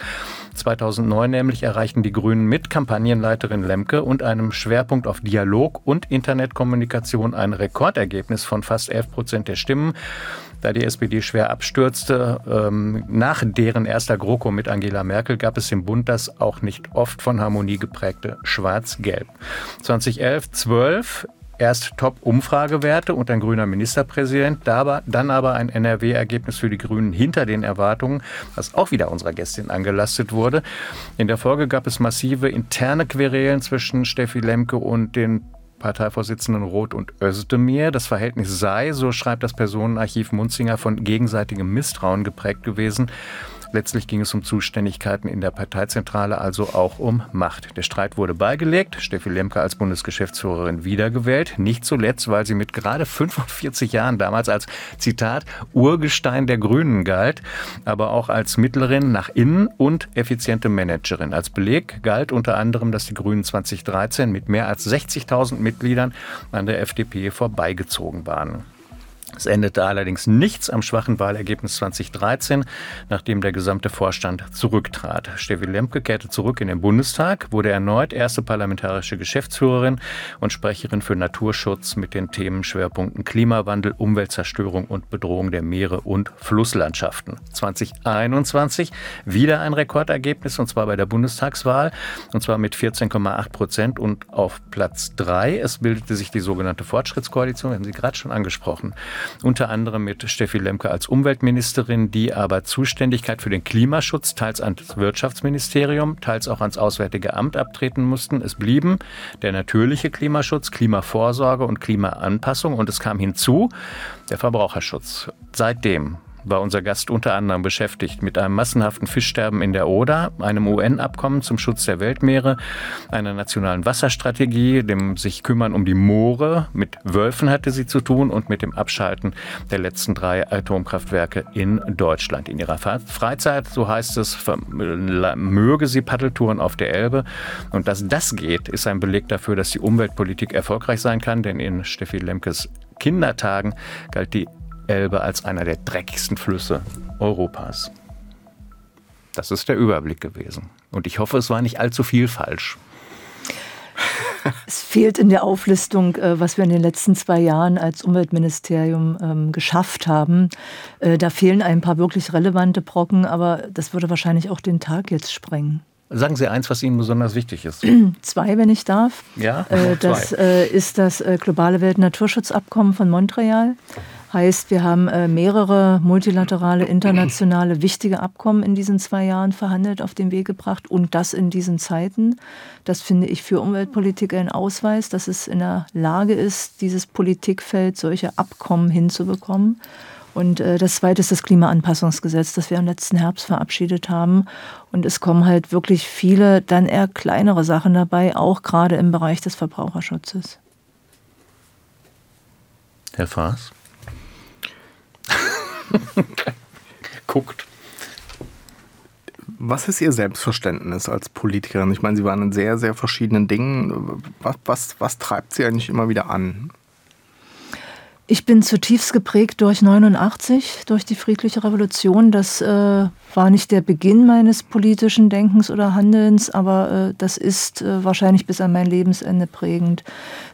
2009 nämlich erreichten die Grünen mit Kampagnenleiterin Lemke und einem Schwerpunkt auf Dialog und Internetkommunikation ein Rekordergebnis von fast 11 Prozent der Stimmen. Da die SPD schwer abstürzte, ähm, nach deren erster GroKo mit Angela Merkel gab es im Bund das auch nicht oft von Harmonie geprägte Schwarz-Gelb. 2011, 12 erst Top-Umfragewerte und ein grüner Ministerpräsident, dann aber ein NRW-Ergebnis für die Grünen hinter den Erwartungen, was auch wieder unserer Gästin angelastet wurde. In der Folge gab es massive interne Querelen zwischen Steffi Lemke und den Parteivorsitzenden Roth und Özdemir. Das Verhältnis sei, so schreibt das Personenarchiv Munzinger, von gegenseitigem Misstrauen geprägt gewesen. Letztlich ging es um Zuständigkeiten in der Parteizentrale, also auch um Macht. Der Streit wurde beigelegt, Steffi Lemke als Bundesgeschäftsführerin wiedergewählt, nicht zuletzt, weil sie mit gerade 45 Jahren damals als Zitat Urgestein der Grünen galt, aber auch als Mittlerin nach innen und effiziente Managerin. Als Beleg galt unter anderem, dass die Grünen 2013 mit mehr als 60.000 Mitgliedern an der FDP vorbeigezogen waren. Es endete allerdings nichts am schwachen Wahlergebnis 2013, nachdem der gesamte Vorstand zurücktrat. Steffi Lemke kehrte zurück in den Bundestag, wurde erneut erste parlamentarische Geschäftsführerin und Sprecherin für Naturschutz mit den Themenschwerpunkten Klimawandel, Umweltzerstörung und Bedrohung der Meere und Flusslandschaften. 2021 wieder ein Rekordergebnis und zwar bei der Bundestagswahl und zwar mit 14,8 Prozent und auf Platz drei. Es bildete sich die sogenannte Fortschrittskoalition, haben Sie gerade schon angesprochen unter anderem mit Steffi Lemke als Umweltministerin, die aber Zuständigkeit für den Klimaschutz teils ans Wirtschaftsministerium, teils auch ans Auswärtige Amt abtreten mussten. Es blieben der natürliche Klimaschutz, Klimavorsorge und Klimaanpassung und es kam hinzu der Verbraucherschutz. Seitdem war unser Gast unter anderem beschäftigt mit einem massenhaften Fischsterben in der Oder, einem UN-Abkommen zum Schutz der Weltmeere, einer nationalen Wasserstrategie, dem sich kümmern um die Moore. Mit Wölfen hatte sie zu tun und mit dem Abschalten der letzten drei Atomkraftwerke in Deutschland. In ihrer Freizeit, so heißt es, möge sie Paddeltouren auf der Elbe. Und dass das geht, ist ein Beleg dafür, dass die Umweltpolitik erfolgreich sein kann, denn in Steffi Lemkes Kindertagen galt die Elbe als einer der dreckigsten Flüsse Europas. Das ist der Überblick gewesen. Und ich hoffe, es war nicht allzu viel falsch. Es fehlt in der Auflistung, äh, was wir in den letzten zwei Jahren als Umweltministerium ähm, geschafft haben. Äh, da fehlen ein paar wirklich relevante Brocken, aber das würde wahrscheinlich auch den Tag jetzt sprengen. Sagen Sie eins, was Ihnen besonders wichtig ist. Zwei, wenn ich darf. Ja. Äh, das ist das globale Weltnaturschutzabkommen von Montreal. Heißt, wir haben äh, mehrere multilaterale, internationale wichtige Abkommen in diesen zwei Jahren verhandelt, auf den Weg gebracht und das in diesen Zeiten. Das finde ich für Umweltpolitik ein Ausweis, dass es in der Lage ist, dieses Politikfeld solche Abkommen hinzubekommen. Und äh, das zweite ist das Klimaanpassungsgesetz, das wir im letzten Herbst verabschiedet haben. Und es kommen halt wirklich viele, dann eher kleinere Sachen dabei, auch gerade im Bereich des Verbraucherschutzes. Herr Faas? guckt. Was ist Ihr Selbstverständnis als Politikerin? Ich meine, Sie waren in sehr, sehr verschiedenen Dingen. Was, was, was treibt Sie eigentlich immer wieder an? Ich bin zutiefst geprägt durch 89, durch die friedliche Revolution. Das äh, war nicht der Beginn meines politischen Denkens oder Handelns, aber äh, das ist äh, wahrscheinlich bis an mein Lebensende prägend.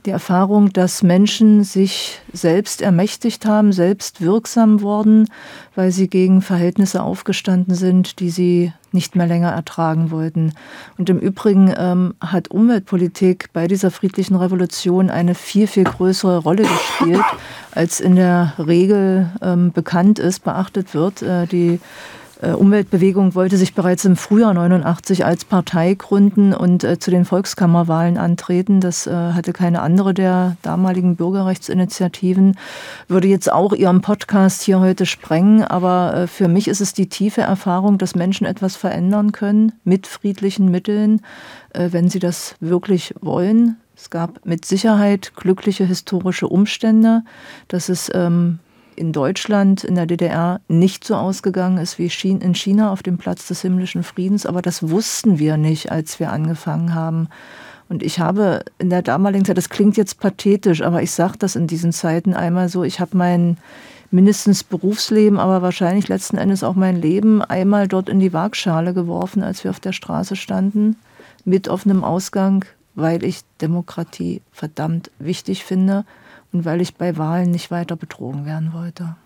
Die Erfahrung, dass Menschen sich selbst ermächtigt haben, selbst wirksam wurden, weil sie gegen Verhältnisse aufgestanden sind, die sie nicht mehr länger ertragen wollten. Und im Übrigen ähm, hat Umweltpolitik bei dieser friedlichen Revolution eine viel, viel größere Rolle gespielt, als in der Regel ähm, bekannt ist, beachtet wird. Äh, die Umweltbewegung wollte sich bereits im Frühjahr 89 als Partei gründen und äh, zu den Volkskammerwahlen antreten. Das äh, hatte keine andere der damaligen Bürgerrechtsinitiativen. Würde jetzt auch ihren Podcast hier heute sprengen, aber äh, für mich ist es die tiefe Erfahrung, dass Menschen etwas verändern können mit friedlichen Mitteln, äh, wenn sie das wirklich wollen. Es gab mit Sicherheit glückliche historische Umstände, dass es ähm, in Deutschland, in der DDR nicht so ausgegangen ist wie in China auf dem Platz des himmlischen Friedens. Aber das wussten wir nicht, als wir angefangen haben. Und ich habe in der damaligen Zeit, das klingt jetzt pathetisch, aber ich sage das in diesen Zeiten einmal so, ich habe mein mindestens Berufsleben, aber wahrscheinlich letzten Endes auch mein Leben einmal dort in die Waagschale geworfen, als wir auf der Straße standen, mit offenem Ausgang, weil ich Demokratie verdammt wichtig finde und weil ich bei Wahlen nicht weiter betrogen werden wollte.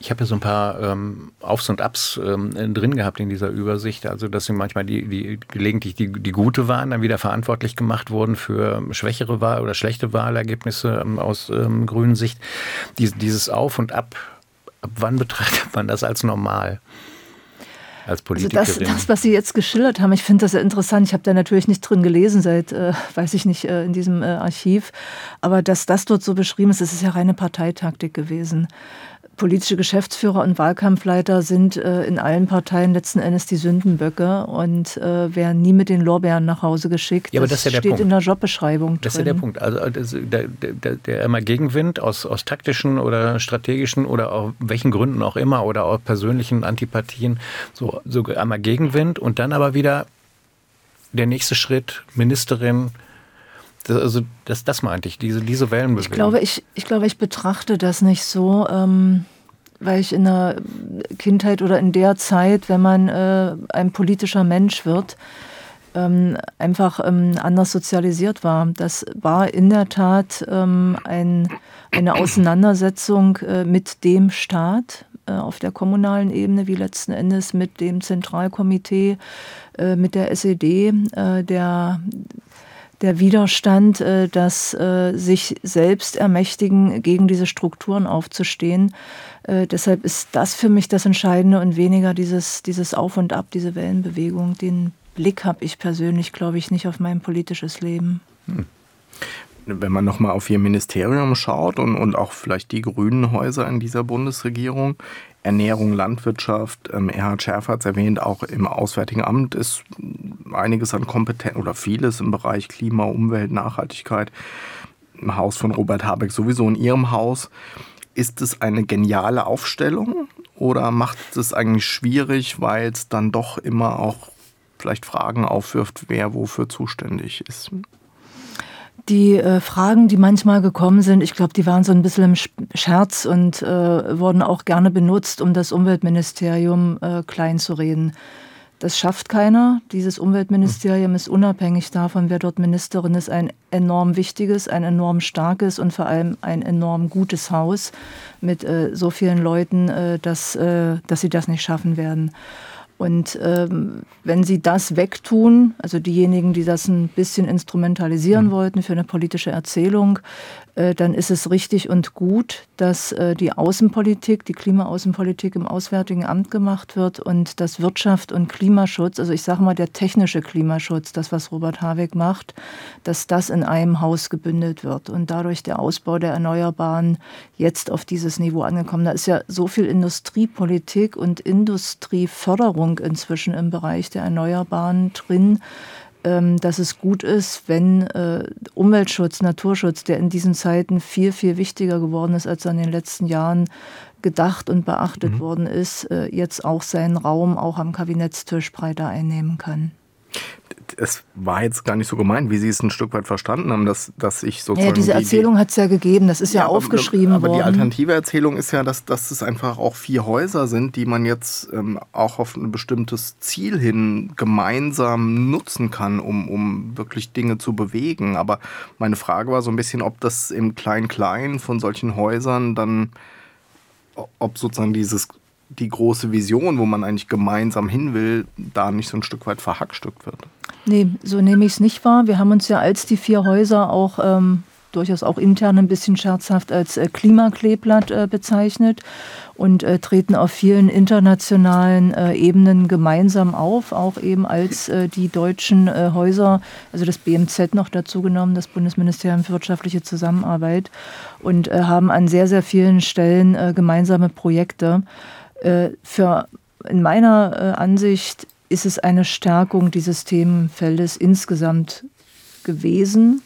Ich habe ja so ein paar ähm, Aufs und Abs ähm, drin gehabt in dieser Übersicht. Also, dass sie manchmal die, die gelegentlich die, die gute waren, dann wieder verantwortlich gemacht wurden für schwächere Wahl oder schlechte Wahlergebnisse ähm, aus ähm, grünen Sicht. Dies, dieses Auf und Ab, ab wann betrachtet man das als normal? Als Politikerin? Also das, das, was Sie jetzt geschildert haben, ich finde das sehr interessant. Ich habe da natürlich nicht drin gelesen seit, äh, weiß ich nicht, äh, in diesem äh, Archiv. Aber dass das dort so beschrieben ist, das ist ja reine Parteitaktik gewesen politische Geschäftsführer und Wahlkampfleiter sind äh, in allen Parteien letzten Endes die Sündenböcke und äh, werden nie mit den Lorbeeren nach Hause geschickt. Ja, aber das, das ist ja steht Punkt. in der Jobbeschreibung. Das drin. ist ja der Punkt. Also das, der, der, der immer Gegenwind aus, aus taktischen oder strategischen oder aus welchen Gründen auch immer oder auch persönlichen Antipathien, so, so einmal Gegenwind und dann aber wieder der nächste Schritt, Ministerin, das, also das, das meinte ich, diese, diese Wellenbewegung. Ich glaube, ich, ich glaube, ich betrachte das nicht so, ähm, weil ich in der Kindheit oder in der Zeit, wenn man äh, ein politischer Mensch wird, ähm, einfach ähm, anders sozialisiert war. Das war in der Tat ähm, ein, eine Auseinandersetzung äh, mit dem Staat äh, auf der kommunalen Ebene, wie letzten Endes mit dem Zentralkomitee, äh, mit der SED, äh, der der Widerstand, äh, das äh, sich selbst ermächtigen, gegen diese Strukturen aufzustehen. Äh, deshalb ist das für mich das Entscheidende und weniger dieses, dieses Auf und Ab, diese Wellenbewegung. Den Blick habe ich persönlich, glaube ich, nicht auf mein politisches Leben. Hm wenn man nochmal auf Ihr Ministerium schaut und, und auch vielleicht die grünen Häuser in dieser Bundesregierung, Ernährung, Landwirtschaft, ähm, Erhard Schärfer hat es erwähnt, auch im Auswärtigen Amt ist einiges an Kompetenz oder vieles im Bereich Klima, Umwelt, Nachhaltigkeit. Im Haus von Robert Habeck sowieso in Ihrem Haus. Ist es eine geniale Aufstellung oder macht es eigentlich schwierig, weil es dann doch immer auch vielleicht Fragen aufwirft, wer wofür zuständig ist? Die äh, Fragen, die manchmal gekommen sind, ich glaube, die waren so ein bisschen im Scherz und äh, wurden auch gerne benutzt, um das Umweltministerium äh, klein zu reden. Das schafft keiner. Dieses Umweltministerium ist unabhängig davon, wer dort Ministerin ist, ein enorm wichtiges, ein enorm starkes und vor allem ein enorm gutes Haus mit äh, so vielen Leuten, äh, dass, äh, dass sie das nicht schaffen werden. Und ähm, wenn sie das wegtun, also diejenigen, die das ein bisschen instrumentalisieren mhm. wollten für eine politische Erzählung, äh, dann ist es richtig und gut, dass äh, die Außenpolitik, die Klimaaußenpolitik im Auswärtigen Amt gemacht wird und dass Wirtschaft und Klimaschutz, also ich sage mal der technische Klimaschutz, das was Robert Habeck macht, dass das in einem Haus gebündelt wird und dadurch der Ausbau der Erneuerbaren jetzt auf dieses Niveau angekommen. Da ist ja so viel Industriepolitik und Industrieförderung inzwischen im Bereich der Erneuerbaren drin dass es gut ist, wenn äh, Umweltschutz, Naturschutz, der in diesen Zeiten viel, viel wichtiger geworden ist, als er in den letzten Jahren gedacht und beachtet mhm. worden ist, äh, jetzt auch seinen Raum auch am Kabinettstisch breiter einnehmen kann es war jetzt gar nicht so gemeint, wie Sie es ein Stück weit verstanden haben, dass, dass ich sozusagen. Ja, diese Erzählung hat es ja gegeben, das ist ja, ja aufgeschrieben aber, aber worden. Aber die alternative Erzählung ist ja, dass, dass es einfach auch vier Häuser sind, die man jetzt ähm, auch auf ein bestimmtes Ziel hin gemeinsam nutzen kann, um, um wirklich Dinge zu bewegen. Aber meine Frage war so ein bisschen, ob das im Klein-Klein von solchen Häusern dann, ob sozusagen dieses die große Vision, wo man eigentlich gemeinsam hin will, da nicht so ein Stück weit verhackstückt wird. Nee, so nehme ich es nicht wahr. Wir haben uns ja als die vier Häuser auch ähm, durchaus auch intern ein bisschen scherzhaft als äh, Klimakleeblatt äh, bezeichnet und äh, treten auf vielen internationalen äh, Ebenen gemeinsam auf, auch eben als äh, die deutschen äh, Häuser, also das BMZ noch dazu genommen, das Bundesministerium für wirtschaftliche Zusammenarbeit und haben an sehr, sehr vielen Stellen gemeinsame Projekte. Für in meiner Ansicht ist es eine Stärkung dieses Themenfeldes insgesamt gewesen.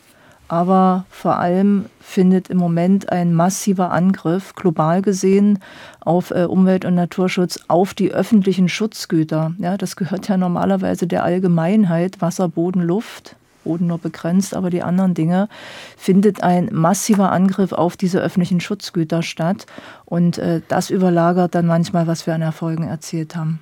Aber vor allem findet im Moment ein massiver Angriff, global gesehen, auf äh, Umwelt- und Naturschutz, auf die öffentlichen Schutzgüter. Ja, das gehört ja normalerweise der Allgemeinheit, Wasser, Boden, Luft. Boden nur begrenzt, aber die anderen Dinge, findet ein massiver Angriff auf diese öffentlichen Schutzgüter statt. Und äh, das überlagert dann manchmal, was wir an Erfolgen erzielt haben.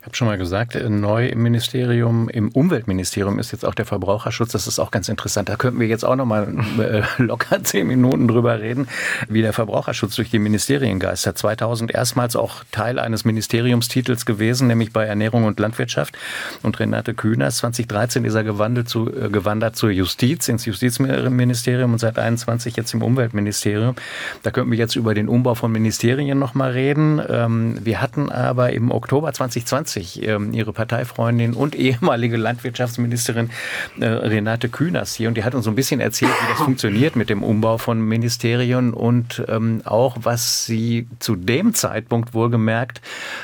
Ich habe schon mal gesagt, äh, neu im Ministerium, im Umweltministerium ist jetzt auch der Verbraucherschutz. Das ist auch ganz interessant. Da könnten wir jetzt auch noch mal äh, locker zehn Minuten drüber reden, wie der Verbraucherschutz durch die Ministerien geistert. 2000 erstmals auch Teil eines Ministeriumstitels gewesen, nämlich bei Ernährung und Landwirtschaft. Und Renate Kühners, 2013 ist er gewandelt zu, äh, gewandert zur Justiz, ins Justizministerium und seit 21 jetzt im Umweltministerium. Da könnten wir jetzt über den Umbau von Ministerien noch mal reden. Ähm, wir hatten aber im Oktober 2020 2020 ähm, ihre Parteifreundin und ehemalige Landwirtschaftsministerin äh, Renate Künast hier und die hat uns so ein bisschen erzählt, wie das funktioniert mit dem Umbau von Ministerien und ähm, auch, was sie zu dem Zeitpunkt wohlgemerkt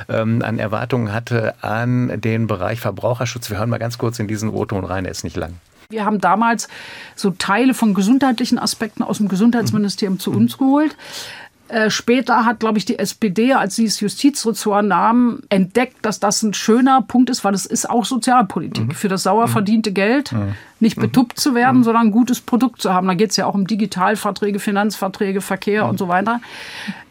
ähm, an Erwartungen hatte an den Bereich Verbraucherschutz. Wir hören mal ganz kurz in diesen O-Ton rein, er ist nicht lang. Wir haben damals so Teile von gesundheitlichen Aspekten aus dem Gesundheitsministerium zu uns geholt. Äh, später hat, glaube ich, die SPD, als sie das Justizressort nahm, entdeckt, dass das ein schöner Punkt ist, weil es ist auch Sozialpolitik. Mhm. Für das sauer mhm. verdiente Geld mhm. nicht betuppt zu werden, mhm. sondern ein gutes Produkt zu haben. Da geht es ja auch um Digitalverträge, Finanzverträge, Verkehr mhm. und so weiter.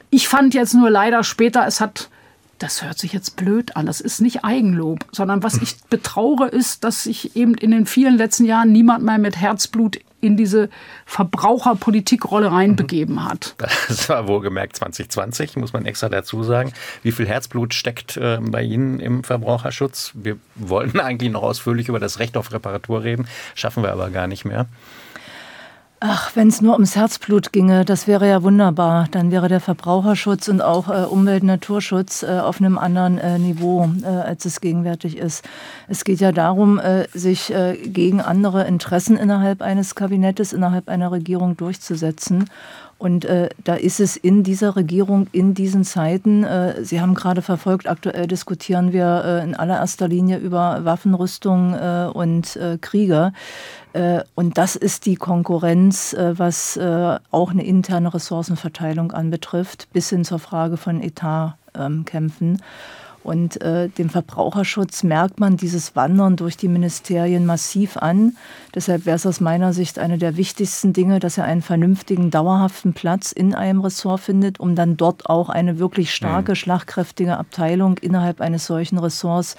Ich fand jetzt nur leider später, es hat das hört sich jetzt blöd an, das ist nicht Eigenlob, sondern was ich betraure ist, dass sich eben in den vielen letzten Jahren niemand mehr mit Herzblut in diese Verbraucherpolitikrolle reinbegeben hat. Das war wohlgemerkt 2020, muss man extra dazu sagen. Wie viel Herzblut steckt äh, bei Ihnen im Verbraucherschutz? Wir wollten eigentlich noch ausführlich über das Recht auf Reparatur reden, schaffen wir aber gar nicht mehr. Ach, wenn es nur ums Herzblut ginge, das wäre ja wunderbar. Dann wäre der Verbraucherschutz und auch äh, Umwelt- und Naturschutz äh, auf einem anderen äh, Niveau, äh, als es gegenwärtig ist. Es geht ja darum, äh, sich äh, gegen andere Interessen innerhalb eines Kabinettes, innerhalb einer Regierung durchzusetzen. Und äh, da ist es in dieser Regierung, in diesen Zeiten, äh, Sie haben gerade verfolgt, aktuell diskutieren wir äh, in allererster Linie über Waffenrüstung äh, und äh, Kriege. Äh, und das ist die Konkurrenz, was auch eine interne Ressourcenverteilung anbetrifft, bis hin zur Frage von Etatkämpfen. Ähm, und äh, dem Verbraucherschutz merkt man dieses Wandern durch die Ministerien massiv an. Deshalb wäre es aus meiner Sicht eine der wichtigsten Dinge, dass er einen vernünftigen, dauerhaften Platz in einem Ressort findet, um dann dort auch eine wirklich starke, mhm. schlagkräftige Abteilung innerhalb eines solchen Ressorts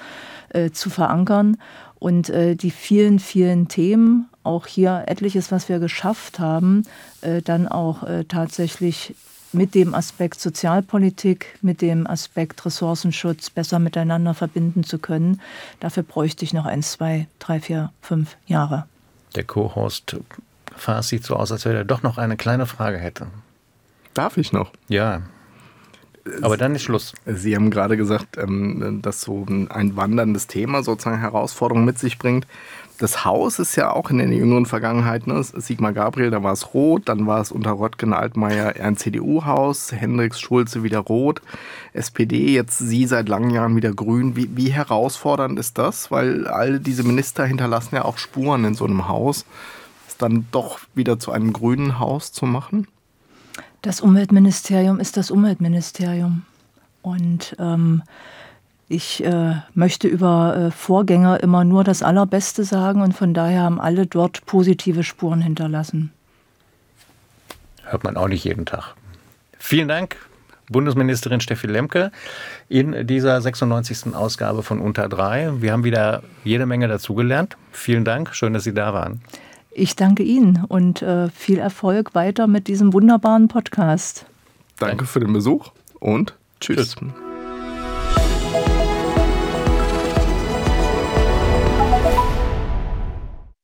äh, zu verankern. Und äh, die vielen, vielen Themen, auch hier etliches, was wir geschafft haben, äh, dann auch äh, tatsächlich mit dem Aspekt Sozialpolitik, mit dem Aspekt Ressourcenschutz besser miteinander verbinden zu können. Dafür bräuchte ich noch ein, zwei, drei, vier, fünf Jahre. Der Co-Host fasst sich so aus, als wenn er doch noch eine kleine Frage hätte. Darf ich noch? Ja. Aber dann ist Schluss. Sie haben gerade gesagt, ähm, dass so ein wanderndes Thema sozusagen Herausforderungen mit sich bringt. Das Haus ist ja auch in der jüngeren Vergangenheit, ne? Sigmar Gabriel, da war es rot, dann war es unter Röttgen Altmaier ein CDU-Haus, Hendricks Schulze wieder rot, SPD, jetzt Sie seit langen Jahren wieder grün. Wie, wie herausfordernd ist das? Weil all diese Minister hinterlassen ja auch Spuren in so einem Haus. Es dann doch wieder zu einem grünen Haus zu machen? Das Umweltministerium ist das Umweltministerium. Und ähm, ich äh, möchte über äh, Vorgänger immer nur das Allerbeste sagen und von daher haben alle dort positive Spuren hinterlassen. Hört man auch nicht jeden Tag. Vielen Dank, Bundesministerin Steffi Lemke, in dieser 96. Ausgabe von Unter 3. Wir haben wieder jede Menge dazugelernt. Vielen Dank, schön, dass Sie da waren. Ich danke Ihnen und äh, viel Erfolg weiter mit diesem wunderbaren Podcast. Danke für den Besuch und tschüss. tschüss.